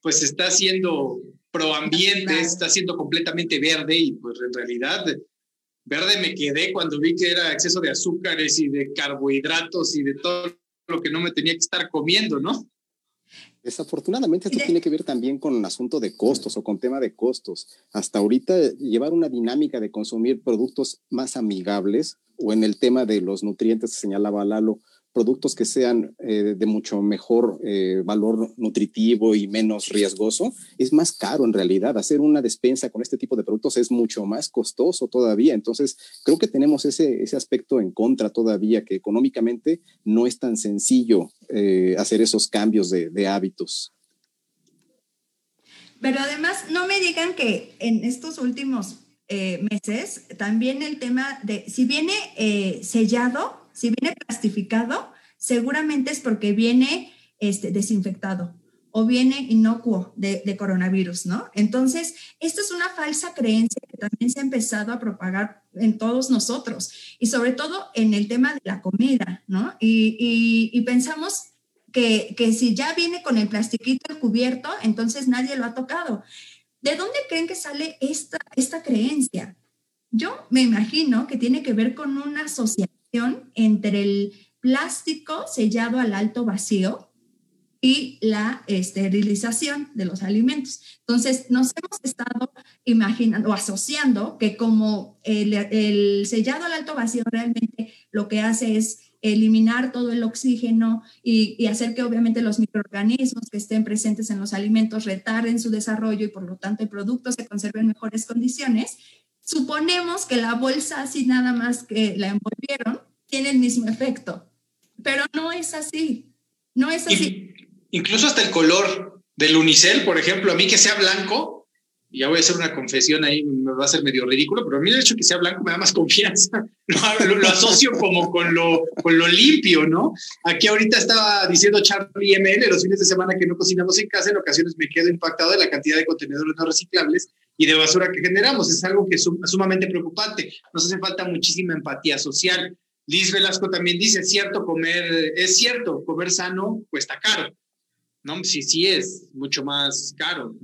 pues está siendo proambiente, está siendo completamente verde y pues en realidad verde me quedé cuando vi que era exceso de azúcares y de carbohidratos y de todo lo que no me tenía que estar comiendo, ¿no? Desafortunadamente esto tiene que ver también con un asunto de costos o con tema de costos. Hasta ahorita llevar una dinámica de consumir productos más amigables o en el tema de los nutrientes que señalaba Lalo, productos que sean eh, de mucho mejor eh, valor nutritivo y menos riesgoso, es más caro en realidad. Hacer una despensa con este tipo de productos es mucho más costoso todavía. Entonces, creo que tenemos ese, ese aspecto en contra todavía, que económicamente no es tan sencillo eh, hacer esos cambios de, de hábitos. Pero además, no me digan que en estos últimos meses, también el tema de, si viene sellado, si viene plastificado, seguramente es porque viene este, desinfectado o viene inocuo de, coronavirus, ¿no? Entonces, esto es una falsa creencia también se ha empezado a propagar en todos nosotros y sobre todo en el tema de la comida, ¿no? Y, pensamos que, que, si ya viene con el plastiquito cubierto, entonces nadie lo ha tocado. ¿De dónde creen que sale esta, esta creencia? Yo me imagino que tiene que ver con una sociedad entre el plástico sellado al alto vacío y la esterilización de los alimentos. Entonces, nos hemos estado imaginando o asociando que como el, sellado al alto vacío realmente lo que hace es eliminar todo el oxígeno y, y, hacer que obviamente los microorganismos que estén presentes en los alimentos retarden su desarrollo y por lo tanto el producto se conserve en mejores condiciones, Suponemos que la bolsa así nada más que la envolvieron tiene el mismo efecto, pero no es así, no es así. Incluso hasta el color del unicel, por ejemplo, a mí que sea blanco, ya voy a hacer una confesión ahí, me va a ser medio ridículo, pero a mí el hecho de que sea blanco me da más confianza. Lo, lo, asocio como con lo, con lo limpio, ¿no? Aquí ahorita estaba diciendo Charlie ML, los fines de semana que no cocinamos en casa, en ocasiones me quedo impactado de la cantidad de contenedores no reciclables y de basura que generamos. Es algo que es sumamente preocupante. Nos hace falta muchísima empatía social. Liz Velasco también dice, es cierto, comer, es cierto, comer sano cuesta caro. No, sí, sí es mucho más caro.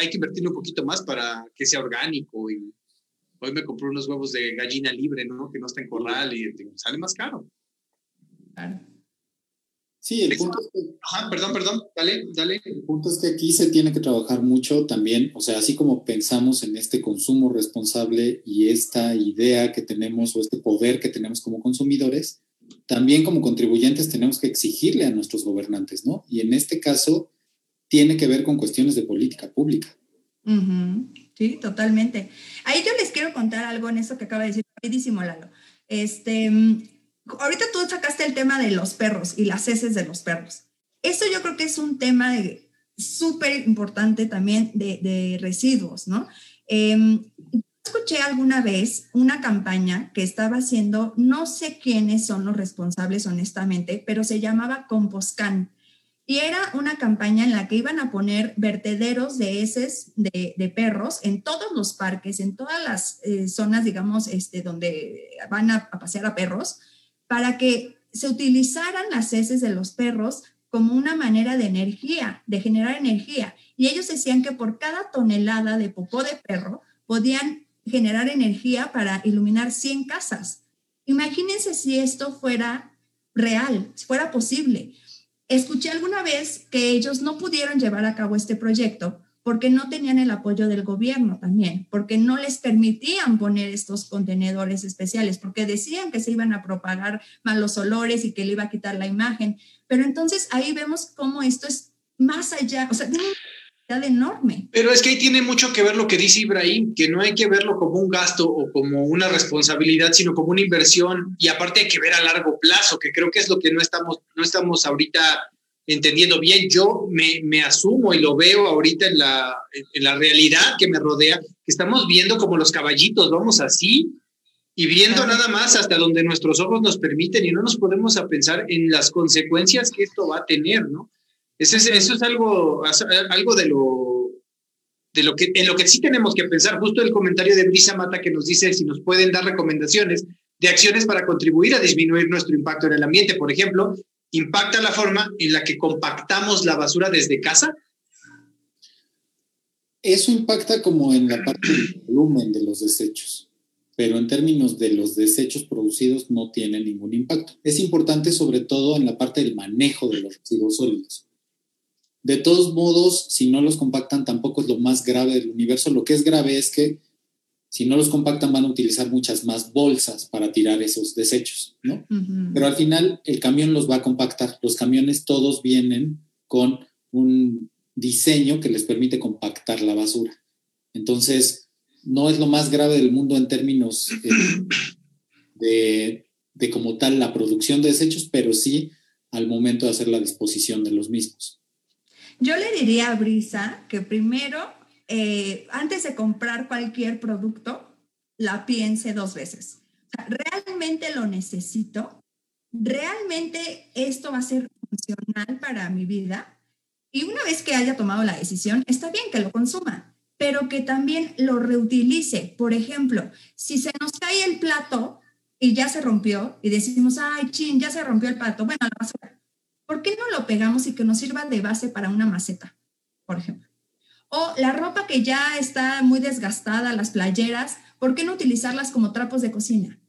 Hay que invertir un poquito más para que sea orgánico. Y hoy me compré unos huevos de gallina libre, ¿no? Que no está en corral y sale más caro. Claro. Sí, el punto es que, Ajá, perdón, perdón, dale, dale. El punto es que aquí se tiene que trabajar mucho también, o sea, así como pensamos en este consumo responsable y esta idea que tenemos o este poder que tenemos como consumidores, también como contribuyentes tenemos que exigirle a nuestros gobernantes, ¿no? Y en este caso tiene que ver con cuestiones de política pública. Sí, totalmente. Ahí yo les quiero contar algo en eso que acaba de decir rapidísimo, Lalo. Este, ahorita tú sacaste el tema de los perros y las heces de los perros. eso yo creo que es un tema súper importante también de, residuos, ¿no? Eh, escuché alguna vez una campaña que estaba haciendo, no sé quiénes son los responsables honestamente, pero se llamaba Composcan. Y era una campaña en la que iban a poner vertederos de heces de, perros en todos los parques, en todas las eh, zonas, digamos, este, donde van a, a pasear a perros, para que se utilizaran las heces de los perros como una manera de energía, de generar energía. Y ellos decían que por cada tonelada de popó de perro podían generar energía para iluminar 100 casas. Imagínense si esto fuera real, si fuera posible. Escuché alguna vez que ellos no pudieron llevar a cabo este proyecto porque no tenían el apoyo del gobierno también, porque no les permitían poner estos contenedores especiales, porque decían que se iban a propagar malos olores y que le iba a quitar la imagen. Pero entonces ahí vemos cómo esto es más allá, o sea, enorme. Pero es que ahí tiene mucho que ver lo que dice Ibrahim, que no hay que verlo como un gasto o como una responsabilidad, sino como una inversión y aparte hay que ver a largo plazo, que creo que es lo que no estamos, no estamos ahorita entendiendo bien. Yo me, me asumo y lo veo ahorita en la, en la realidad que me rodea, que estamos viendo como los caballitos, vamos así y viendo nada más hasta donde nuestros ojos nos permiten y no nos podemos a pensar en las consecuencias que esto va a tener, ¿no? Eso es, algo de lo, de lo que, en lo que sí tenemos que pensar. Justo el comentario de Brisa Mata que nos dice si nos pueden dar recomendaciones de acciones para contribuir a disminuir nuestro impacto en el ambiente. Por ejemplo, ¿impacta la forma en la que compactamos la basura desde casa? Eso impacta como en la parte del volumen de los desechos, pero en términos de los desechos producidos no tiene ningún impacto. Es importante sobre todo en la parte del manejo de los residuos sólidos. De todos modos, si no los compactan, tampoco es lo más grave del universo. Lo que es grave es que si no los compactan, van a utilizar muchas más bolsas para tirar esos desechos, ¿no? Pero al final, el camión los va a compactar. Los camiones todos vienen con un diseño que les permite compactar la basura. Entonces, no es lo más grave del mundo en términos eh, de, de como tal la producción de desechos, pero sí al momento de hacer la disposición de los mismos. Yo le diría a Brisa que primero, eh, antes de comprar cualquier producto, la piense dos veces. ¿Realmente lo necesito? ¿Realmente esto va a ser funcional para mi vida? Y una vez que haya tomado la decisión, está bien que lo consuma, pero que también lo reutilice. Por ejemplo, si se nos cae el plato y ya se rompió y decimos, ay, chin, ya se rompió el plato, bueno, la basura ¿por qué no lo pegamos y que nos sirva de base para una maceta, por ejemplo? O la ropa que ya está muy desgastada, las playeras, ¿por qué no utilizarlas como trapos de cocina?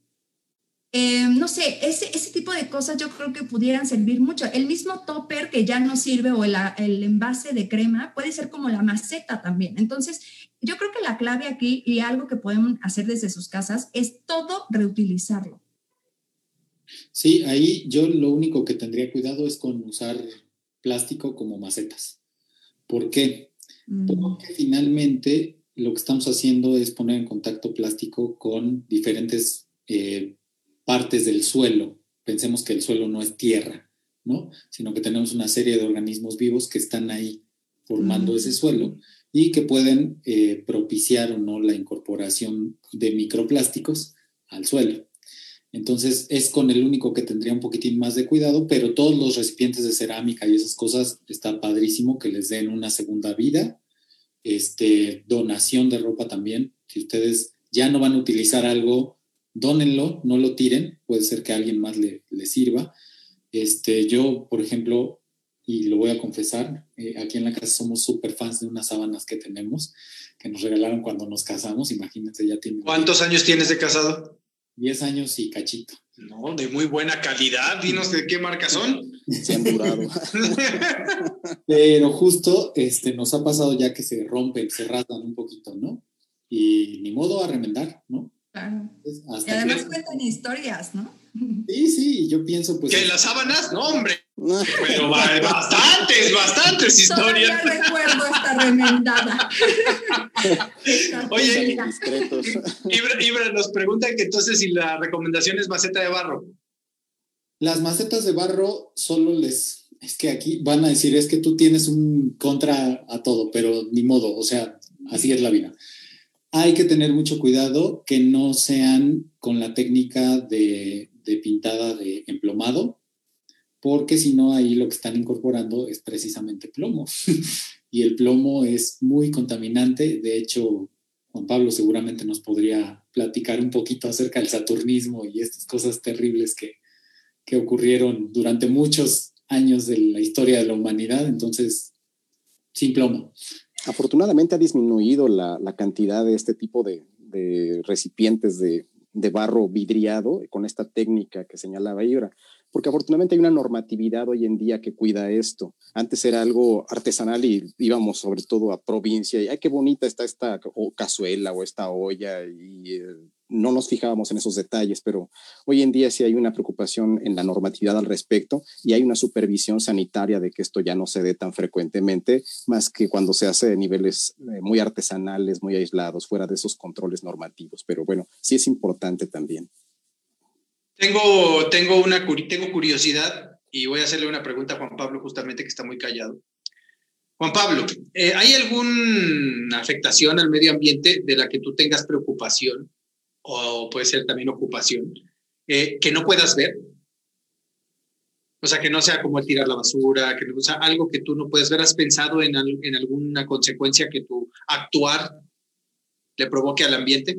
Eh, no sé, ese, ese tipo de cosas yo creo que pudieran servir mucho. El mismo topper que ya no sirve o el, el envase de crema puede ser como la maceta también. Entonces, yo creo que la clave aquí y algo que podemos hacer desde sus casas es todo reutilizarlo. Sí, ahí yo lo único que tendría cuidado es con usar plástico como macetas. ¿Por qué? Mm. Porque finalmente lo que estamos haciendo es poner en contacto plástico con diferentes eh, partes del suelo. Pensemos que el suelo no es tierra, ¿no? Sino que tenemos una serie de organismos vivos que están ahí formando ese suelo y que pueden eh, propiciar o no la incorporación de microplásticos al suelo. Entonces es con el único que tendría un poquitín más de cuidado, pero todos los recipientes de cerámica y esas cosas está padrísimo que les den una segunda vida. Este, donación de ropa también. Si ustedes ya no van a utilizar algo, dónenlo, no lo tiren, puede ser que alguien más le, sirva. Este, yo, por ejemplo, y lo voy a confesar, eh, aquí en la casa somos súper fans de unas sábanas que tenemos, que nos regalaron cuando nos casamos, imagínense, ya tienen... ¿Cuántos años tienes de casado? 10 años y cachito. No, de muy buena calidad. Dinos de qué marca son. Se han durado. Pero justo este, nos ha pasado ya que se rompen, se rasgan un poquito, ¿no? Y ni modo a remendar, ¿no? Claro. y además cuentan historias, ¿no? Sí, sí, yo pienso pues... ¿Que las sábanas? No, hombre. Pero bastantes, bastantes historias. Todavía recuerdo esta remendada. Oye, Ibra, Ibra, nos preguntan que entonces si la recomendación es maceta de barro. Las macetas de barro solo les Es que aquí van a decir, es que tú tienes un contra a todo, pero ni modo, o sea, así es la vida. Hay que tener mucho cuidado que no sean con la técnica de, de pintada de emplomado, porque si no, ahí lo que están incorporando es precisamente plomo. y el plomo es muy contaminante. De hecho, Juan Pablo seguramente nos podría platicar un poquito acerca del saturnismo y estas cosas terribles que, que ocurrieron durante muchos años de la historia de la humanidad. Entonces, sin plomo. Afortunadamente ha disminuido la, la cantidad de este tipo de, de recipientes de, de, barro vidriado con esta técnica que señalaba Ibra porque afortunadamente hay una normatividad hoy en día que cuida esto. Antes era algo artesanal y íbamos sobre todo a provincia y, ay, qué bonita está esta cazuela o esta olla y eh, no nos fijábamos en esos detalles, pero hoy en día sí hay una preocupación en la normatividad al respecto y hay una supervisión sanitaria de que esto ya no se dé tan frecuentemente, más que cuando se hace de niveles eh, muy artesanales, muy aislados, fuera de esos controles normativos. Pero bueno, sí es importante también. Tengo, tengo, una, tengo curiosidad y voy a hacerle una pregunta a Juan Pablo justamente que está muy callado. Juan Pablo, eh, ¿hay alguna afectación al medio ambiente de la que tú tengas preocupación o puede ser también ocupación eh, que no puedas ver? O sea, que no sea como el tirar la basura, que no sea algo que tú no puedes ver. ¿Has pensado en, en alguna consecuencia que tu actuar le provoque al ambiente?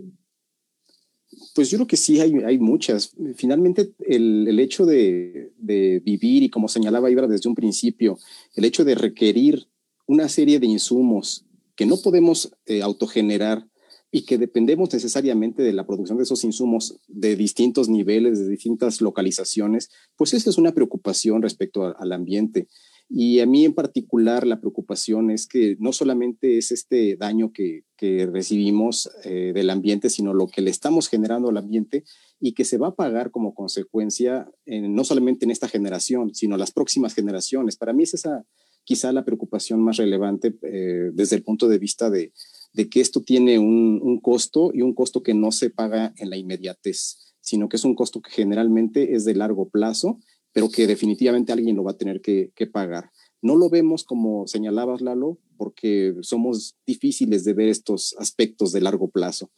Pues yo creo que sí, hay, hay muchas. Finalmente, el, el hecho de, de, vivir y como señalaba Ibra desde un principio, el hecho de requerir una serie de insumos que no podemos eh, autogenerar y que dependemos necesariamente de la producción de esos insumos de distintos niveles, de distintas localizaciones, pues esa es una preocupación respecto a, al ambiente. Y a mí en particular la preocupación es que no solamente es este daño que, que recibimos eh, del ambiente, sino lo que le estamos generando al ambiente y que se va a pagar como consecuencia en, no solamente en esta generación, sino las próximas generaciones. Para mí es esa quizá la preocupación más relevante eh, desde el punto de vista de, de que esto tiene un, un costo y un costo que no se paga en la inmediatez, sino que es un costo que generalmente es de largo plazo pero que definitivamente alguien lo va a tener que, que pagar. No lo vemos como señalabas, Lalo, porque somos difíciles de ver estos aspectos de largo plazo,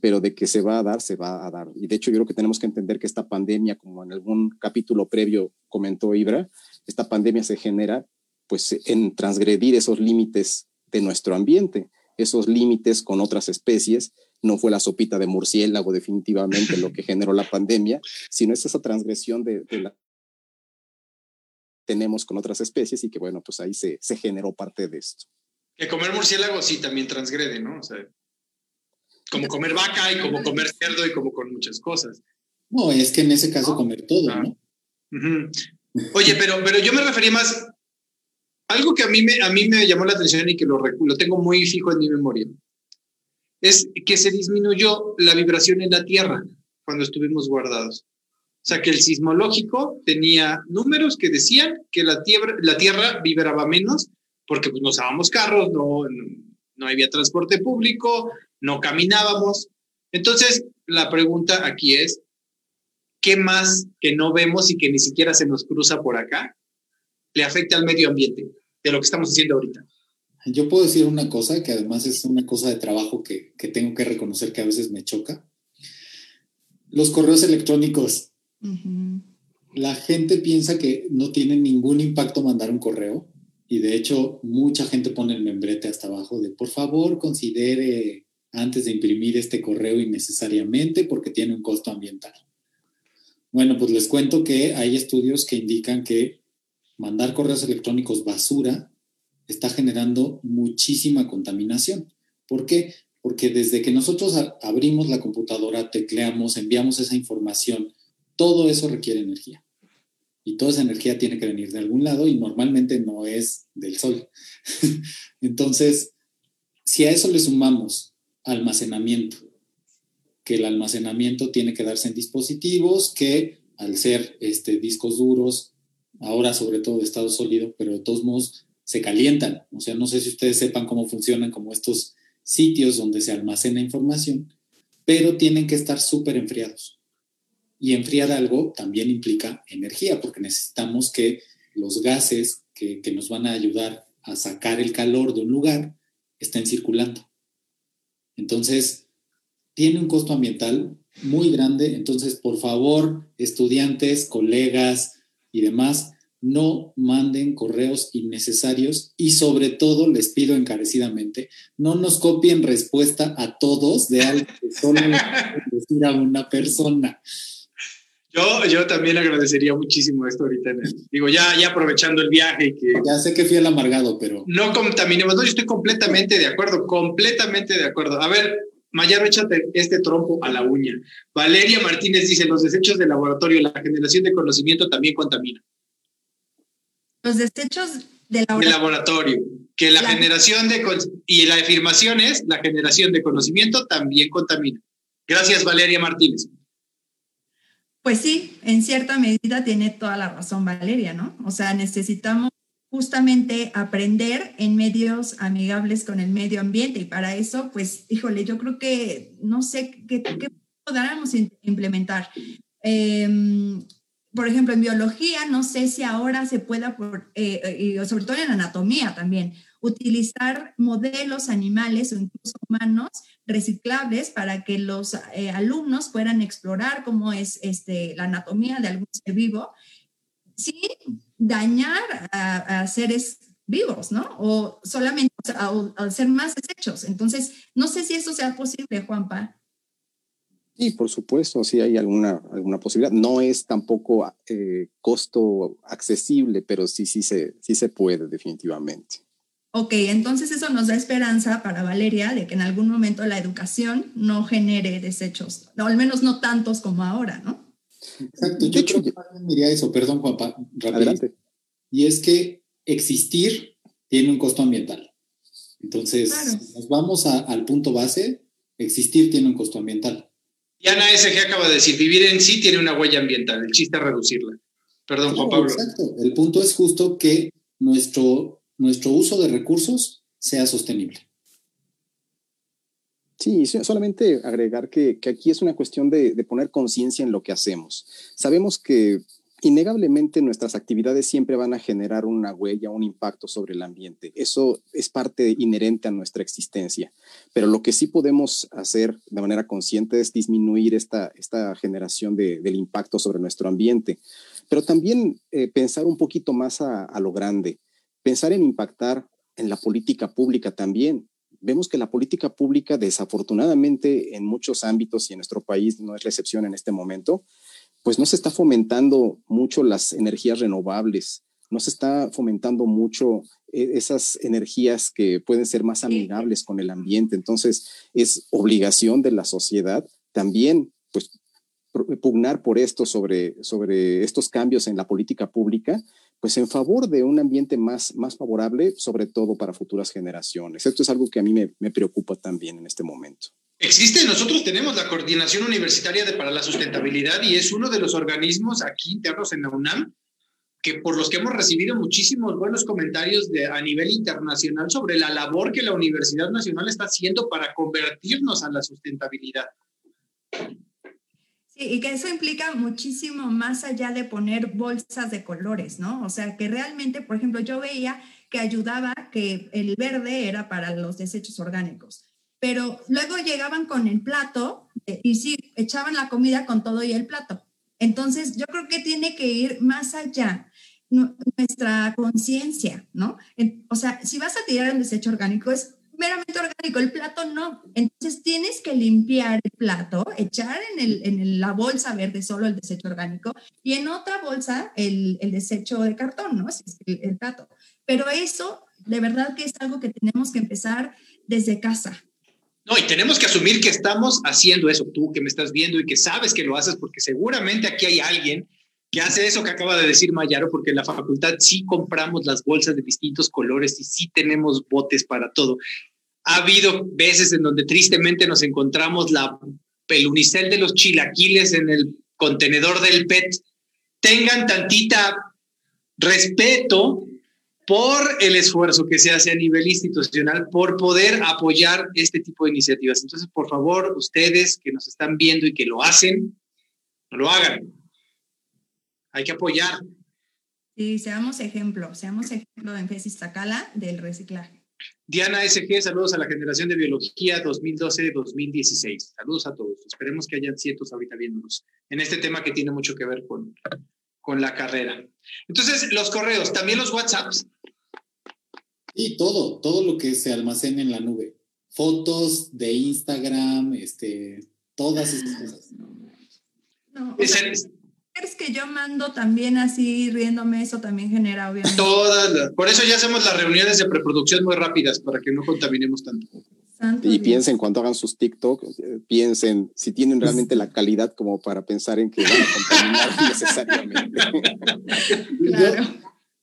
pero de que se va a dar, se va a dar. Y de hecho yo creo que tenemos que entender que esta pandemia, como en algún capítulo previo comentó Ibra, esta pandemia se genera pues en transgredir esos límites de nuestro ambiente, esos límites con otras especies. No fue la sopita de murciélago definitivamente lo que generó la pandemia, sino es esa transgresión de, de la tenemos con otras especies y que bueno, pues ahí se, se generó parte de esto. Que comer murciélago sí también transgrede, ¿no? O sea, como comer vaca y como comer cerdo y como con muchas cosas. No, es que en ese caso comer todo, ¿no? Uh -huh. Oye, pero, pero yo me refería más, algo que a mí me, a mí me llamó la atención y que lo, lo tengo muy fijo en mi memoria, es que se disminuyó la vibración en la Tierra cuando estuvimos guardados. O sea, que el sismológico tenía números que decían que la tierra, la tierra vibraba menos porque pues, no usábamos carros, no, no había transporte público, no caminábamos. Entonces, la pregunta aquí es, ¿qué más que no vemos y que ni siquiera se nos cruza por acá le afecta al medio ambiente de lo que estamos haciendo ahorita? Yo puedo decir una cosa que además es una cosa de trabajo que, que tengo que reconocer que a veces me choca. Los correos electrónicos La gente piensa que no tiene ningún impacto mandar un correo y de hecho mucha gente pone el membrete hasta abajo de por favor considere antes de imprimir este correo innecesariamente porque tiene un costo ambiental. Bueno, pues les cuento que hay estudios que indican que mandar correos electrónicos basura está generando muchísima contaminación. ¿Por qué? Porque desde que nosotros abrimos la computadora, tecleamos, enviamos esa información todo eso requiere energía. Y toda esa energía tiene que venir de algún lado y normalmente no es del sol. Entonces, si a eso le sumamos almacenamiento, que el almacenamiento tiene que darse en dispositivos que al ser este, discos duros, ahora sobre todo de estado sólido, pero de todos modos se calientan. O sea, no sé si ustedes sepan cómo funcionan como estos sitios donde se almacena información, pero tienen que estar súper enfriados. Y enfriar algo también implica energía, porque necesitamos que los gases que, que nos van a ayudar a sacar el calor de un lugar estén circulando. Entonces, tiene un costo ambiental muy grande. Entonces, por favor, estudiantes, colegas y demás, no manden correos innecesarios y sobre todo les pido encarecidamente, no nos copien respuesta a todos de algo que solo decir a una persona. Yo, yo también agradecería muchísimo esto ahorita. digo, ya, ya aprovechando el viaje. Que ya sé que fui el amargado, pero... No contaminemos. No, yo estoy completamente de acuerdo, completamente de acuerdo. A ver, Mayaro, échate este trompo a la uña. Valeria Martínez dice, los desechos de laboratorio, la generación de conocimiento también contamina. Los desechos de laboratorio. De laboratorio que la, generación de... Y la afirmación es, la generación de conocimiento también contamina. Gracias, Valeria Martínez. Pues sí, en cierta medida tiene toda la razón Valeria, ¿no? O sea, necesitamos justamente aprender en medios amigables con el medio ambiente y para eso, pues, híjole, yo creo que no sé qué, qué podríamos implementar. Em, por ejemplo, en biología, no sé si ahora se pueda, por, eh, sobre todo en anatomía también, utilizar modelos animales o incluso humanos reciclables para que los eh, alumnos puedan explorar cómo es este, la anatomía de algún ser vivo sin dañar a, seres vivos, ¿no? O solamente hacer más desechos. Entonces, no sé si eso sea posible, Juanpa. Sí, por supuesto, sí hay alguna, alguna posibilidad. No es tampoco eh, costo accesible, pero sí, sí, se, sí se puede definitivamente. Ok, entonces eso nos da esperanza para Valeria de que en algún momento la educación no genere desechos, o al menos no tantos como ahora, ¿no? Exacto, yo creo que diría eso, perdón Juanpa, Adelante. Y es que existir tiene un costo ambiental. Entonces, nos vamos al punto base, existir tiene un costo ambiental. Diana SG acaba de decir, vivir en sí tiene una huella ambiental, el chiste es reducirla. Perdón, Juan Pablo. Exacto, el punto es justo que nuestro nuestro uso de recursos sea sostenible. Sí, solamente agregar que, aquí es una cuestión de, poner conciencia en lo que hacemos. Sabemos que innegablemente nuestras actividades siempre van a generar una huella, un impacto sobre el ambiente. Eso es parte inherente a nuestra existencia. Pero lo que sí podemos hacer de manera consciente es disminuir esta, esta generación del impacto sobre nuestro ambiente. Pero también eh, pensar un poquito más a lo grande pensar en impactar en la política pública también. Vemos que la política pública, desafortunadamente, en muchos ámbitos y en nuestro país no es la excepción en este momento, pues no se está fomentando mucho las energías renovables, no se está fomentando mucho eh, esas energías que pueden ser más amigables con el ambiente. Entonces, es obligación de la sociedad también, pues, pugnar por esto sobre, sobre estos cambios en la política pública pues en favor de un ambiente más, más favorable, sobre todo para futuras generaciones. Esto es algo que a mí me, me preocupa también en este momento. Existe, nosotros tenemos la Coordinación Universitaria de, para la Sustentabilidad y es uno de los organismos aquí internos en la UNAM que por los que hemos recibido muchísimos buenos comentarios de, a nivel internacional sobre la labor que la Universidad Nacional está haciendo para convertirnos a la sustentabilidad. Y que eso implica muchísimo más allá de poner bolsas de colores, ¿no? O sea, que realmente, por ejemplo, yo veía que ayudaba que el verde era para los desechos orgánicos, pero luego llegaban con el plato eh, y sí, echaban la comida con todo y el plato. Entonces, yo creo que tiene que ir más allá nuestra conciencia, ¿no? O sea, si vas a tirar un desecho orgánico, es meramente orgánico, el plato no. Entonces tienes que limpiar el plato, echar en, el, en la bolsa verde solo el desecho orgánico y en otra bolsa el, el desecho de cartón, ¿no? El, el plato. Pero eso de verdad que es algo que tenemos que empezar desde casa. No, y tenemos que asumir que estamos haciendo eso, tú que me estás viendo y que sabes que lo haces, porque seguramente aquí hay alguien que hace eso que acaba de decir Mayaro, porque en la facultad sí compramos las bolsas de distintos colores y sí tenemos botes para todo. Ha habido veces en donde tristemente nos encontramos la pelunicel de los chilaquiles en el contenedor del PET. Tengan tantita respeto por el esfuerzo que se hace a nivel institucional por poder apoyar este tipo de iniciativas. Entonces, por favor, ustedes que nos están viendo y que lo hacen, no lo hagan hay que apoyar. Sí, seamos ejemplo, seamos ejemplo en FESIS Tacala del reciclaje. Diana SG, saludos a la generación de biología 2012-2016. Saludos a todos. Esperemos que hayan cientos ahorita viéndonos en este tema que tiene mucho que ver con, con la carrera. Entonces, los correos, también los WhatsApps. Y todo, todo lo que se almacena en la nube. Fotos de Instagram, este, todas esas cosas. No, o sea, es que yo mando también así riéndome, eso también genera obviamente. Todas, las- por eso ya hacemos las reuniones de preproducción muy rápidas para que no contaminemos tanto. Santo Y Dios. piensen cuando hagan sus TikTok, eh, piensen si tienen realmente la calidad como para pensar en que van a contaminar necesariamente. Claro.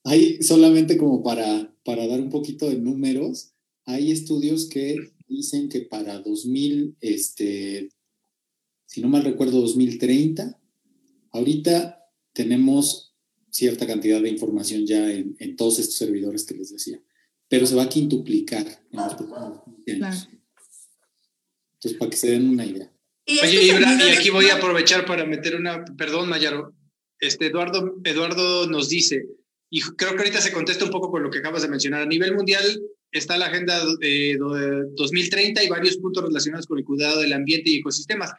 Hay solamente como para, para dar un poquito de números, hay estudios que dicen que para 2000, este, si no mal recuerdo, 2030, ahorita tenemos cierta cantidad de información ya en, en todos estos servidores que les decía, pero se va a quintuplicar en los próximos 20 años. Claro. Entonces, para que se den una idea. Y Oye, y servidores aquí voy a aprovechar para meter una, perdón, Mayaro. Este Eduardo, Eduardo nos dice, y creo que ahorita se contesta un poco con lo que acabas de mencionar. A nivel mundial está la Agenda eh, do- 2030 y varios puntos relacionados con el cuidado del ambiente y ecosistemas.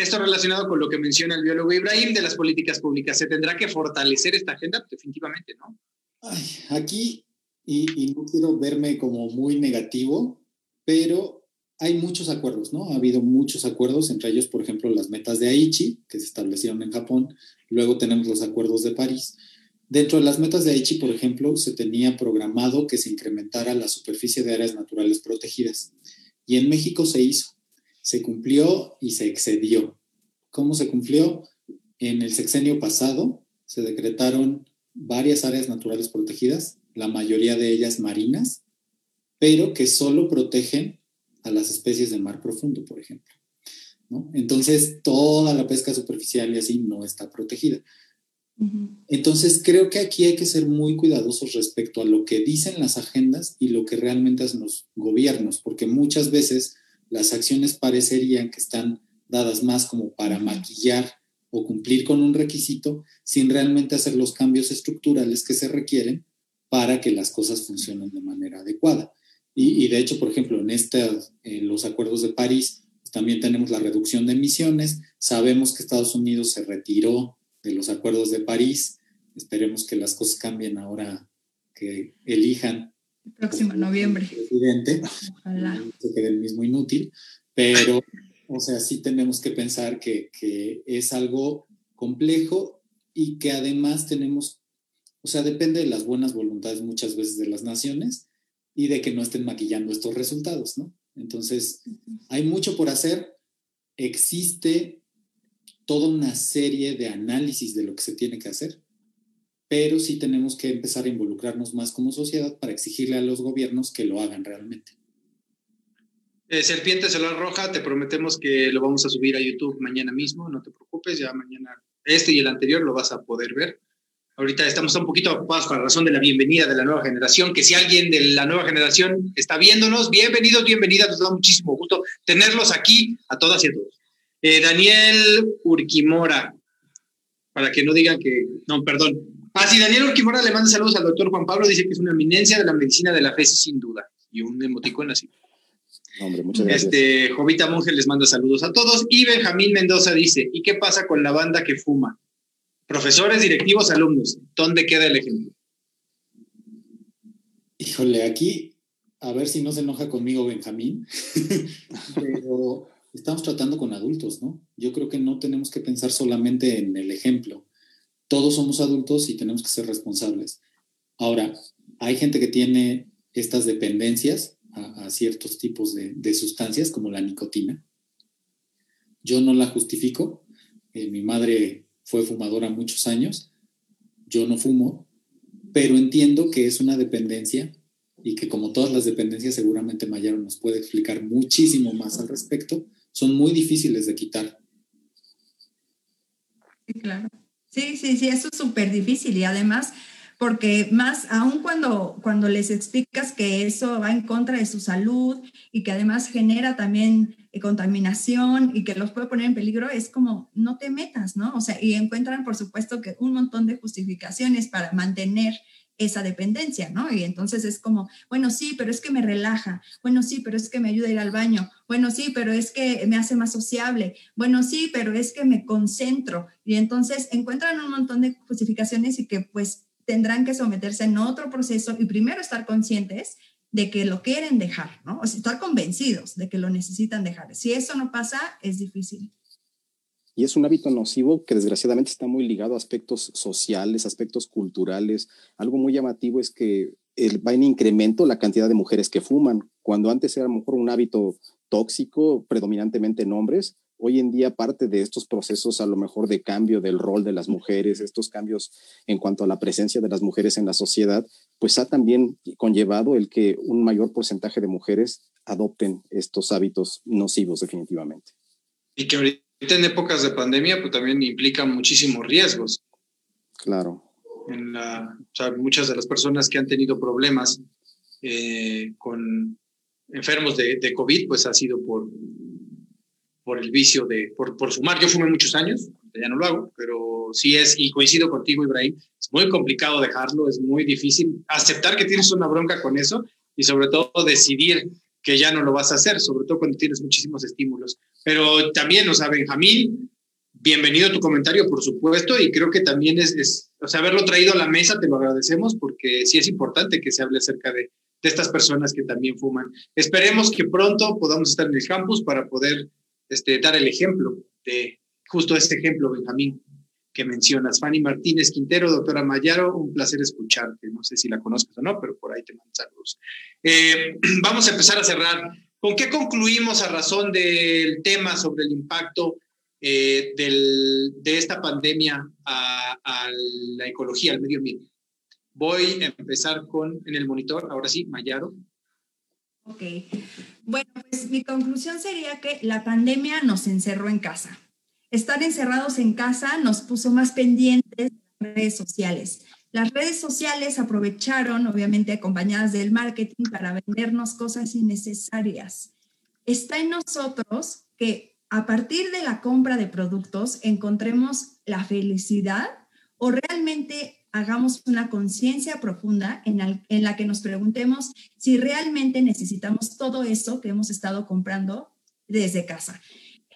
Esto relacionado con lo que menciona el biólogo Ibrahim de las políticas públicas. ¿Se tendrá que fortalecer esta agenda? Definitivamente, ¿no? Ay, aquí, y, y no quiero verme como muy negativo, pero hay muchos acuerdos, ¿no? Ha habido muchos acuerdos, entre ellos, por ejemplo, las metas de Aichi, que se establecieron en Japón, luego tenemos los acuerdos de París. Dentro de las metas de Aichi, por ejemplo, se tenía programado que se incrementara la superficie de áreas naturales protegidas. Y en México se hizo, se cumplió y se excedió. ¿Cómo se cumplió? En el sexenio pasado se decretaron varias áreas naturales protegidas, la mayoría de ellas marinas, pero que solo protegen a las especies de mar profundo, por ejemplo. ¿no? Entonces, toda la pesca superficial y así no está protegida. Entonces, creo que aquí hay que ser muy cuidadosos respecto a lo que dicen las agendas y lo que realmente hacen los gobiernos, porque muchas veces las acciones parecerían que están dadas más como para maquillar o cumplir con un requisito sin realmente hacer los cambios estructurales que se requieren para que las cosas funcionen de manera adecuada. Y, de hecho, por ejemplo, en estas, en los acuerdos de París, pues, también tenemos la reducción de emisiones. Sabemos que Estados Unidos se retiró de los acuerdos de París. Esperemos que las cosas cambien ahora que elijan El próximo noviembre. presidente Ojalá. se quede el mismo inútil, pero, o sea, sí tenemos que pensar que, que es algo complejo y que además tenemos, o sea, depende de las buenas voluntades muchas veces de las naciones y de que no estén maquillando estos resultados, ¿no? Entonces, hay mucho por hacer, existe toda una serie de análisis de lo que se tiene que hacer, pero sí tenemos que empezar a involucrarnos más como sociedad para exigirle a los gobiernos que lo hagan realmente. Eh, Serpiente Solar Roja, te prometemos que lo vamos a subir a YouTube mañana mismo, no te preocupes, ya mañana este y el anterior lo vas a poder ver. Ahorita estamos un poquito ocupados con la razón de la bienvenida de la nueva generación, que si alguien de la nueva generación está viéndonos, bienvenidos, bienvenidas, nos da muchísimo gusto tenerlos aquí a todas y a todos. Eh, Daniel Urquimora, para que no digan que, no, perdón. Ah, sí, Daniel Urquimora le manda saludos al doctor Juan Pablo, dice que es una eminencia de la medicina de la fe, sin duda, y un emoticón así. Hombre, muchas gracias. Este, Jovita Monge les manda saludos a todos. Y Benjamín Mendoza dice, ¿y qué pasa con la banda que fuma? Profesores, directivos, alumnos. ¿Dónde queda el ejemplo? Híjole, aquí, a ver si no se enoja conmigo Benjamín, pero estamos tratando con adultos, ¿no? Yo creo que no tenemos que pensar solamente en el ejemplo. Todos somos adultos y tenemos que ser responsables. Ahora, hay gente que tiene estas dependencias a, ciertos tipos de, de, sustancias, como la nicotina. Yo no la justifico. Eh, mi madre fue fumadora muchos años. Yo no fumo, pero entiendo que es una dependencia y que como todas las dependencias, seguramente Mayaro nos puede explicar muchísimo más al respecto, son muy difíciles de quitar. Sí, claro. Sí, sí, sí, eso es súper difícil y además porque más aún cuando, cuando les explicas que eso va en contra de su salud y que además genera también eh, contaminación y que los puede poner en peligro, es como no te metas, ¿no? O sea, y encuentran por supuesto que un montón de justificaciones para mantener esa dependencia, ¿no? Y entonces es como, bueno, sí, pero es que me relaja, bueno, sí, pero es que me ayuda a ir al baño, bueno, sí, pero es que me hace más sociable, bueno, sí, pero es que me concentro. Y entonces encuentran un montón de justificaciones y que pues tendrán que someterse en otro proceso y primero estar conscientes de que lo quieren dejar, ¿no? O estar convencidos de que lo necesitan dejar. Si eso no pasa, es difícil. Es un hábito nocivo que desgraciadamente está muy ligado a aspectos sociales, aspectos culturales. Algo muy llamativo es que va en incremento la cantidad de mujeres que fuman. Cuando antes era a lo mejor un hábito tóxico, predominantemente en hombres, hoy en día parte de estos procesos a lo mejor de cambio del rol de las mujeres, estos cambios en cuanto a la presencia de las mujeres en la sociedad, pues ha también conllevado el que un mayor porcentaje de mujeres adopten estos hábitos nocivos definitivamente. Y que ahorita en épocas de pandemia pues también implica muchísimos riesgos. Claro. En la, o sea, muchas de las personas que han tenido problemas eh, con enfermos de, de COVID, pues ha sido por por el vicio de, por, por fumar. Yo fumé muchos años, ya no lo hago, pero sí es, y coincido contigo, Ibrahim, es muy complicado dejarlo, es muy difícil aceptar que tienes una bronca con eso y sobre todo decidir que ya no lo vas a hacer, sobre todo cuando tienes muchísimos estímulos. Pero también, o sea, Benjamín, bienvenido tu comentario, por supuesto, y creo que también es, es, o sea, haberlo traído a la mesa, te lo agradecemos, porque sí es importante que se hable acerca de, de estas personas que también fuman. Esperemos que pronto podamos estar en el campus para poder este, dar el ejemplo de justo este ejemplo, Benjamín, que mencionas. Fanny Martínez Quintero, doctora Mayaro, un placer escucharte. No sé si la conozcas o no, pero por ahí te mando saludos. Eh, vamos a empezar a cerrar. ¿Con qué concluimos a razón del tema sobre el impacto eh, de esta pandemia a, la ecología, al medio ambiente? Voy a empezar con, en el monitor, ahora sí, Mayaro. Ok. Bueno, pues mi conclusión sería que la pandemia nos encerró en casa. Estar encerrados en casa nos puso más pendientes de redes sociales. Las redes sociales aprovecharon, obviamente acompañadas del marketing, para vendernos cosas innecesarias. Está en nosotros que a partir de la compra de productos encontremos la felicidad o realmente hagamos una conciencia profunda en, la que nos preguntemos si realmente necesitamos todo eso que hemos estado comprando desde casa.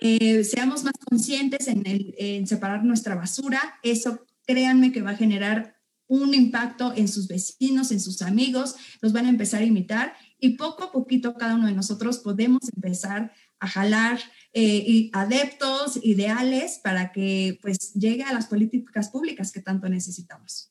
Eh, seamos más conscientes en, en separar nuestra basura. Eso, créanme que va a generar un impacto en sus vecinos, en sus amigos, los van a empezar a imitar y poco a poquito cada uno de nosotros podemos empezar a jalar eh, y adeptos, ideales, para que pues llegue a las políticas públicas que tanto necesitamos.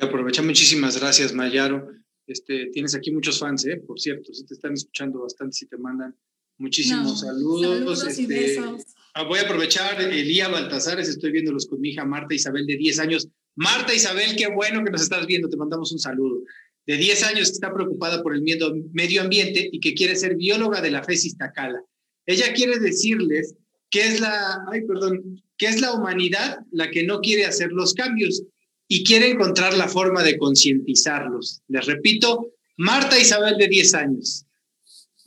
Aprovecha, muchísimas gracias, Mayaro. Este, tienes aquí muchos fans, ¿eh? por cierto, si te están escuchando bastante, si te mandan muchísimos no, saludos. saludos este, y besos. Voy a aprovechar, Elía Baltazares, estoy viéndolos con mi hija Marta Isabel de 10 años. Marta Isabel, qué bueno que nos estás viendo, te mandamos un saludo. De 10 años que está preocupada por el medio ambiente y que quiere ser bióloga de la FES Iztacala. Ella quiere decirles que es la, ay, perdón, que es la humanidad la que no quiere hacer los cambios y quiere encontrar la forma de concientizarlos. Les repito, Marta Isabel de 10 años.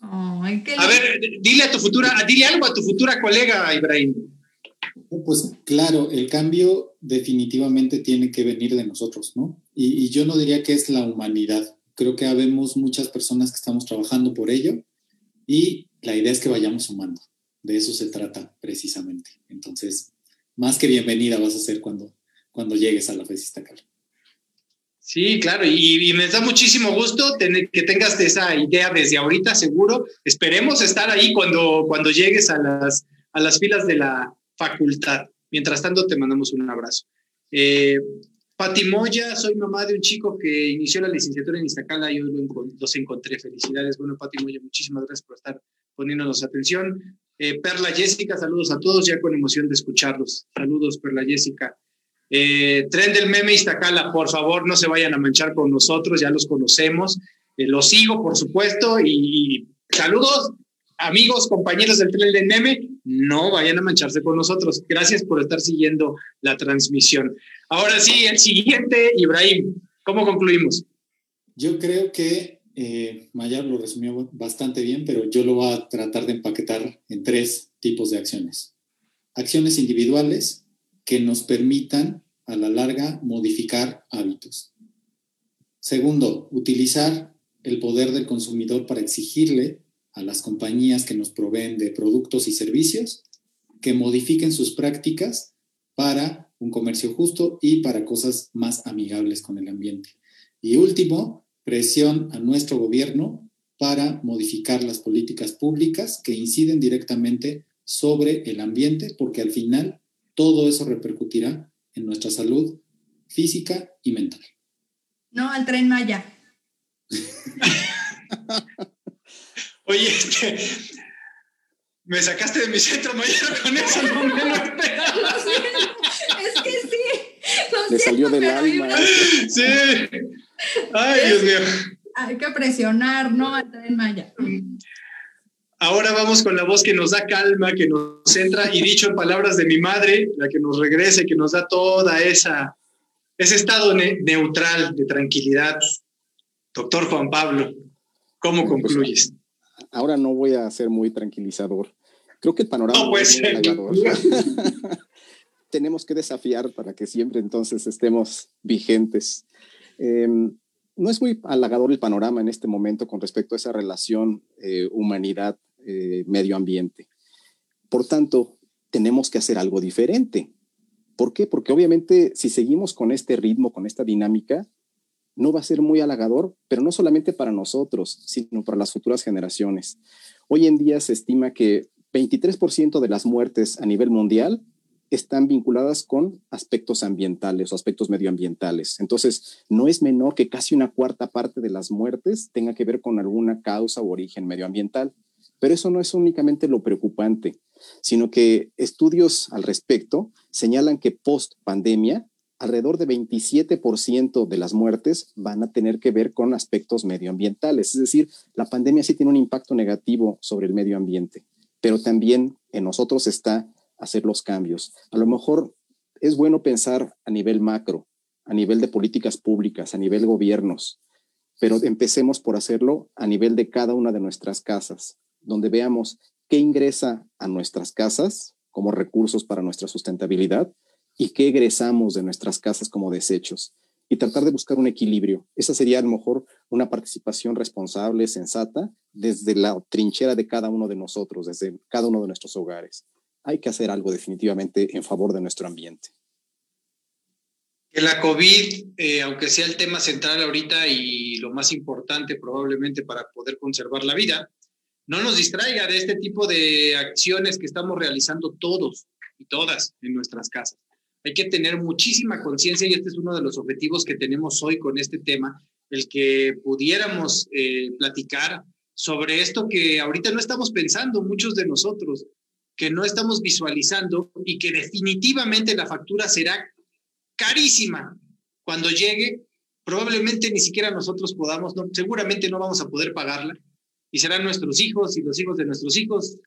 A ver, dile a tu futura, dile algo a tu futura colega, Ibrahim. Pues claro, el cambio definitivamente tiene que venir de nosotros, ¿no? Y, yo no diría que es la humanidad. Creo que habemos muchas personas que estamos trabajando por ello y la idea es que vayamos sumando. De eso se trata precisamente. Entonces, más que bienvenida vas a ser cuando, cuando llegues a la FES Cal. Sí, claro, y, y, me da muchísimo gusto tener, que tengas esa idea desde ahorita, seguro. Esperemos estar ahí cuando, cuando llegues a las, a las filas de la facultad. Mientras tanto, te mandamos un abrazo. Eh, Patimoya, soy mamá de un chico que inició la licenciatura en Iztacala y hoy los encontré. Felicidades. Bueno, Patimoya, muchísimas gracias por estar poniéndonos atención. Eh, Perla Jessica, saludos a todos, ya con emoción de escucharlos. Saludos, Perla Jessica. Eh, Tren del Meme Iztacala, por favor, no se vayan a manchar con nosotros, ya los conocemos. Eh, los sigo, por supuesto, y saludos, amigos, compañeros del Tren del Meme. No vayan a mancharse con nosotros. Gracias por estar siguiendo la transmisión. Ahora sí, el siguiente, Ibrahim, ¿cómo concluimos? Yo creo que eh, Mayar lo resumió bastante bien, pero yo lo voy a tratar de empaquetar en tres tipos de acciones. Acciones individuales que nos permitan a la larga modificar hábitos. Segundo, utilizar el poder del consumidor para exigirle a las compañías que nos proveen de productos y servicios que modifiquen sus prácticas para un comercio justo y para cosas más amigables con el ambiente. Y último, presión a nuestro gobierno para modificar las políticas públicas que inciden directamente sobre el ambiente, porque al final todo eso repercutirá en nuestra salud física y mental. No, al tren Maya. Oye, este, me sacaste de mi centro mayor con eso, no me lo esperaba. Es que sí. Lo Le salió siento, del pero alma. Ibrahim, Sí. Ay, Dios mío. Hay que presionar, ¿no? Al tren Maya. Ahora vamos con la voz que nos da calma, que nos centra y dicho en palabras de mi madre, la que nos regrese, que nos da toda esa ese estado ne- neutral de tranquilidad. Doctor Juan Pablo, ¿cómo pues, concluyes? Ahora no voy a ser muy tranquilizador. Creo que el panorama No puede es muy. Tenemos que desafiar para que siempre entonces estemos vigentes. Eh, no es muy halagador el panorama en este momento con respecto a esa relación eh, humanidad-medio ambiente. Por tanto, tenemos que hacer algo diferente. ¿Por qué? Porque obviamente si seguimos con este ritmo, con esta dinámica, no va a ser muy halagador, pero no solamente para nosotros, sino para las futuras generaciones. Hoy en día se estima que 23% de las muertes a nivel mundial están vinculadas con aspectos ambientales o aspectos medioambientales. Entonces, no es menor que casi una cuarta parte de las muertes tenga que ver con alguna causa o origen medioambiental. Pero eso no es únicamente lo preocupante, sino que estudios al respecto señalan que post pandemia alrededor de 27% de las muertes van a tener que ver con aspectos medioambientales. Es decir, la pandemia sí tiene un impacto negativo sobre el medio ambiente, pero también en nosotros está hacer los cambios. A lo mejor es bueno pensar a nivel macro, a nivel de políticas públicas, a nivel gobiernos, pero empecemos por hacerlo a nivel de cada una de nuestras casas, donde veamos qué ingresa a nuestras casas como recursos para nuestra sustentabilidad y qué egresamos de nuestras casas como desechos y tratar de buscar un equilibrio. Esa sería a lo mejor una participación responsable, sensata, desde la trinchera de cada uno de nosotros, desde cada uno de nuestros hogares. Hay que hacer algo definitivamente en favor de nuestro ambiente. Que la COVID, eh, aunque sea el tema central ahorita y lo más importante probablemente para poder conservar la vida, no nos distraiga de este tipo de acciones que estamos realizando todos y todas en nuestras casas. Hay que tener muchísima conciencia y este es uno de los objetivos que tenemos hoy con este tema, el que pudiéramos eh, platicar sobre esto que ahorita no estamos pensando muchos de nosotros, que no estamos visualizando y que definitivamente la factura será carísima cuando llegue. Probablemente ni siquiera nosotros podamos, no, seguramente no vamos a poder pagarla y serán nuestros hijos y los hijos de nuestros hijos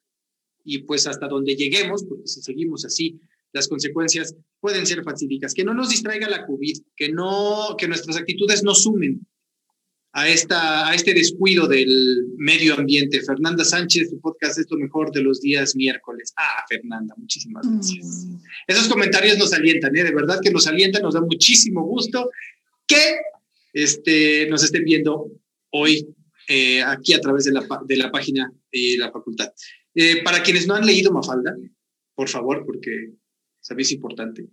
y pues hasta donde lleguemos, porque si seguimos así, las consecuencias pueden ser fatídicas. Que no nos distraiga la COVID, que, no, que nuestras actitudes no sumen a, esta, a este descuido del medio ambiente. Fernanda Sánchez, tu podcast es lo mejor de los días miércoles. Ah, Fernanda, muchísimas gracias. Mm. Esos comentarios nos alientan, ¿eh? de verdad que nos alientan, nos da muchísimo gusto que este, nos estén viendo hoy eh, aquí a través de la, de la página de la facultad. Eh, para quienes no han leído Mafalda, por favor, porque sabéis importante.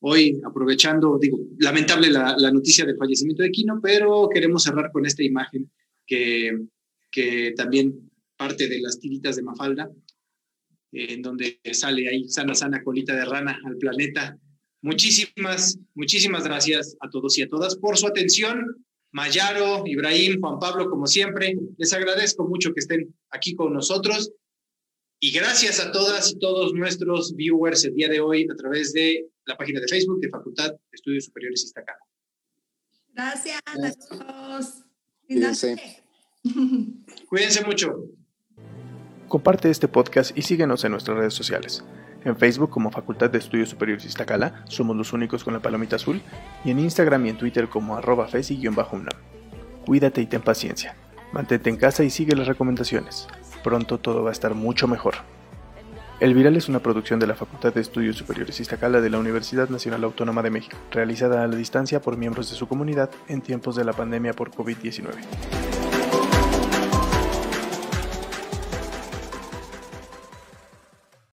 Hoy, aprovechando, digo, lamentable la, la, noticia del fallecimiento de Quino, pero queremos cerrar con esta imagen que, que también parte de las tiritas de Mafalda, en donde sale ahí sana, sana colita de rana al planeta. Muchísimas, muchísimas gracias a todos y a todas por su atención. Mayaro, Ibrahim, Juan Pablo, como siempre, les agradezco mucho que estén aquí con nosotros. Y gracias a todas y todos nuestros viewers el día de hoy a través de la página de Facebook de Facultad de Estudios Superiores Iztacala. Gracias a todos. Cuídense. Cuídense mucho. Comparte este podcast y síguenos en nuestras redes sociales. En Facebook como Facultad de Estudios Superiores Iztacala, somos los únicos con la palomita azul, y en Instagram y en Twitter como arroba fesi-unam. Cuídate y ten paciencia. Mantente en casa y sigue las recomendaciones. Pronto todo va a estar mucho mejor. El Viral es una producción de la Facultad de Estudios Superiores Iztacala de la Universidad Nacional Autónoma de México, realizada a la distancia por miembros de su comunidad en tiempos de la pandemia por COVID-19.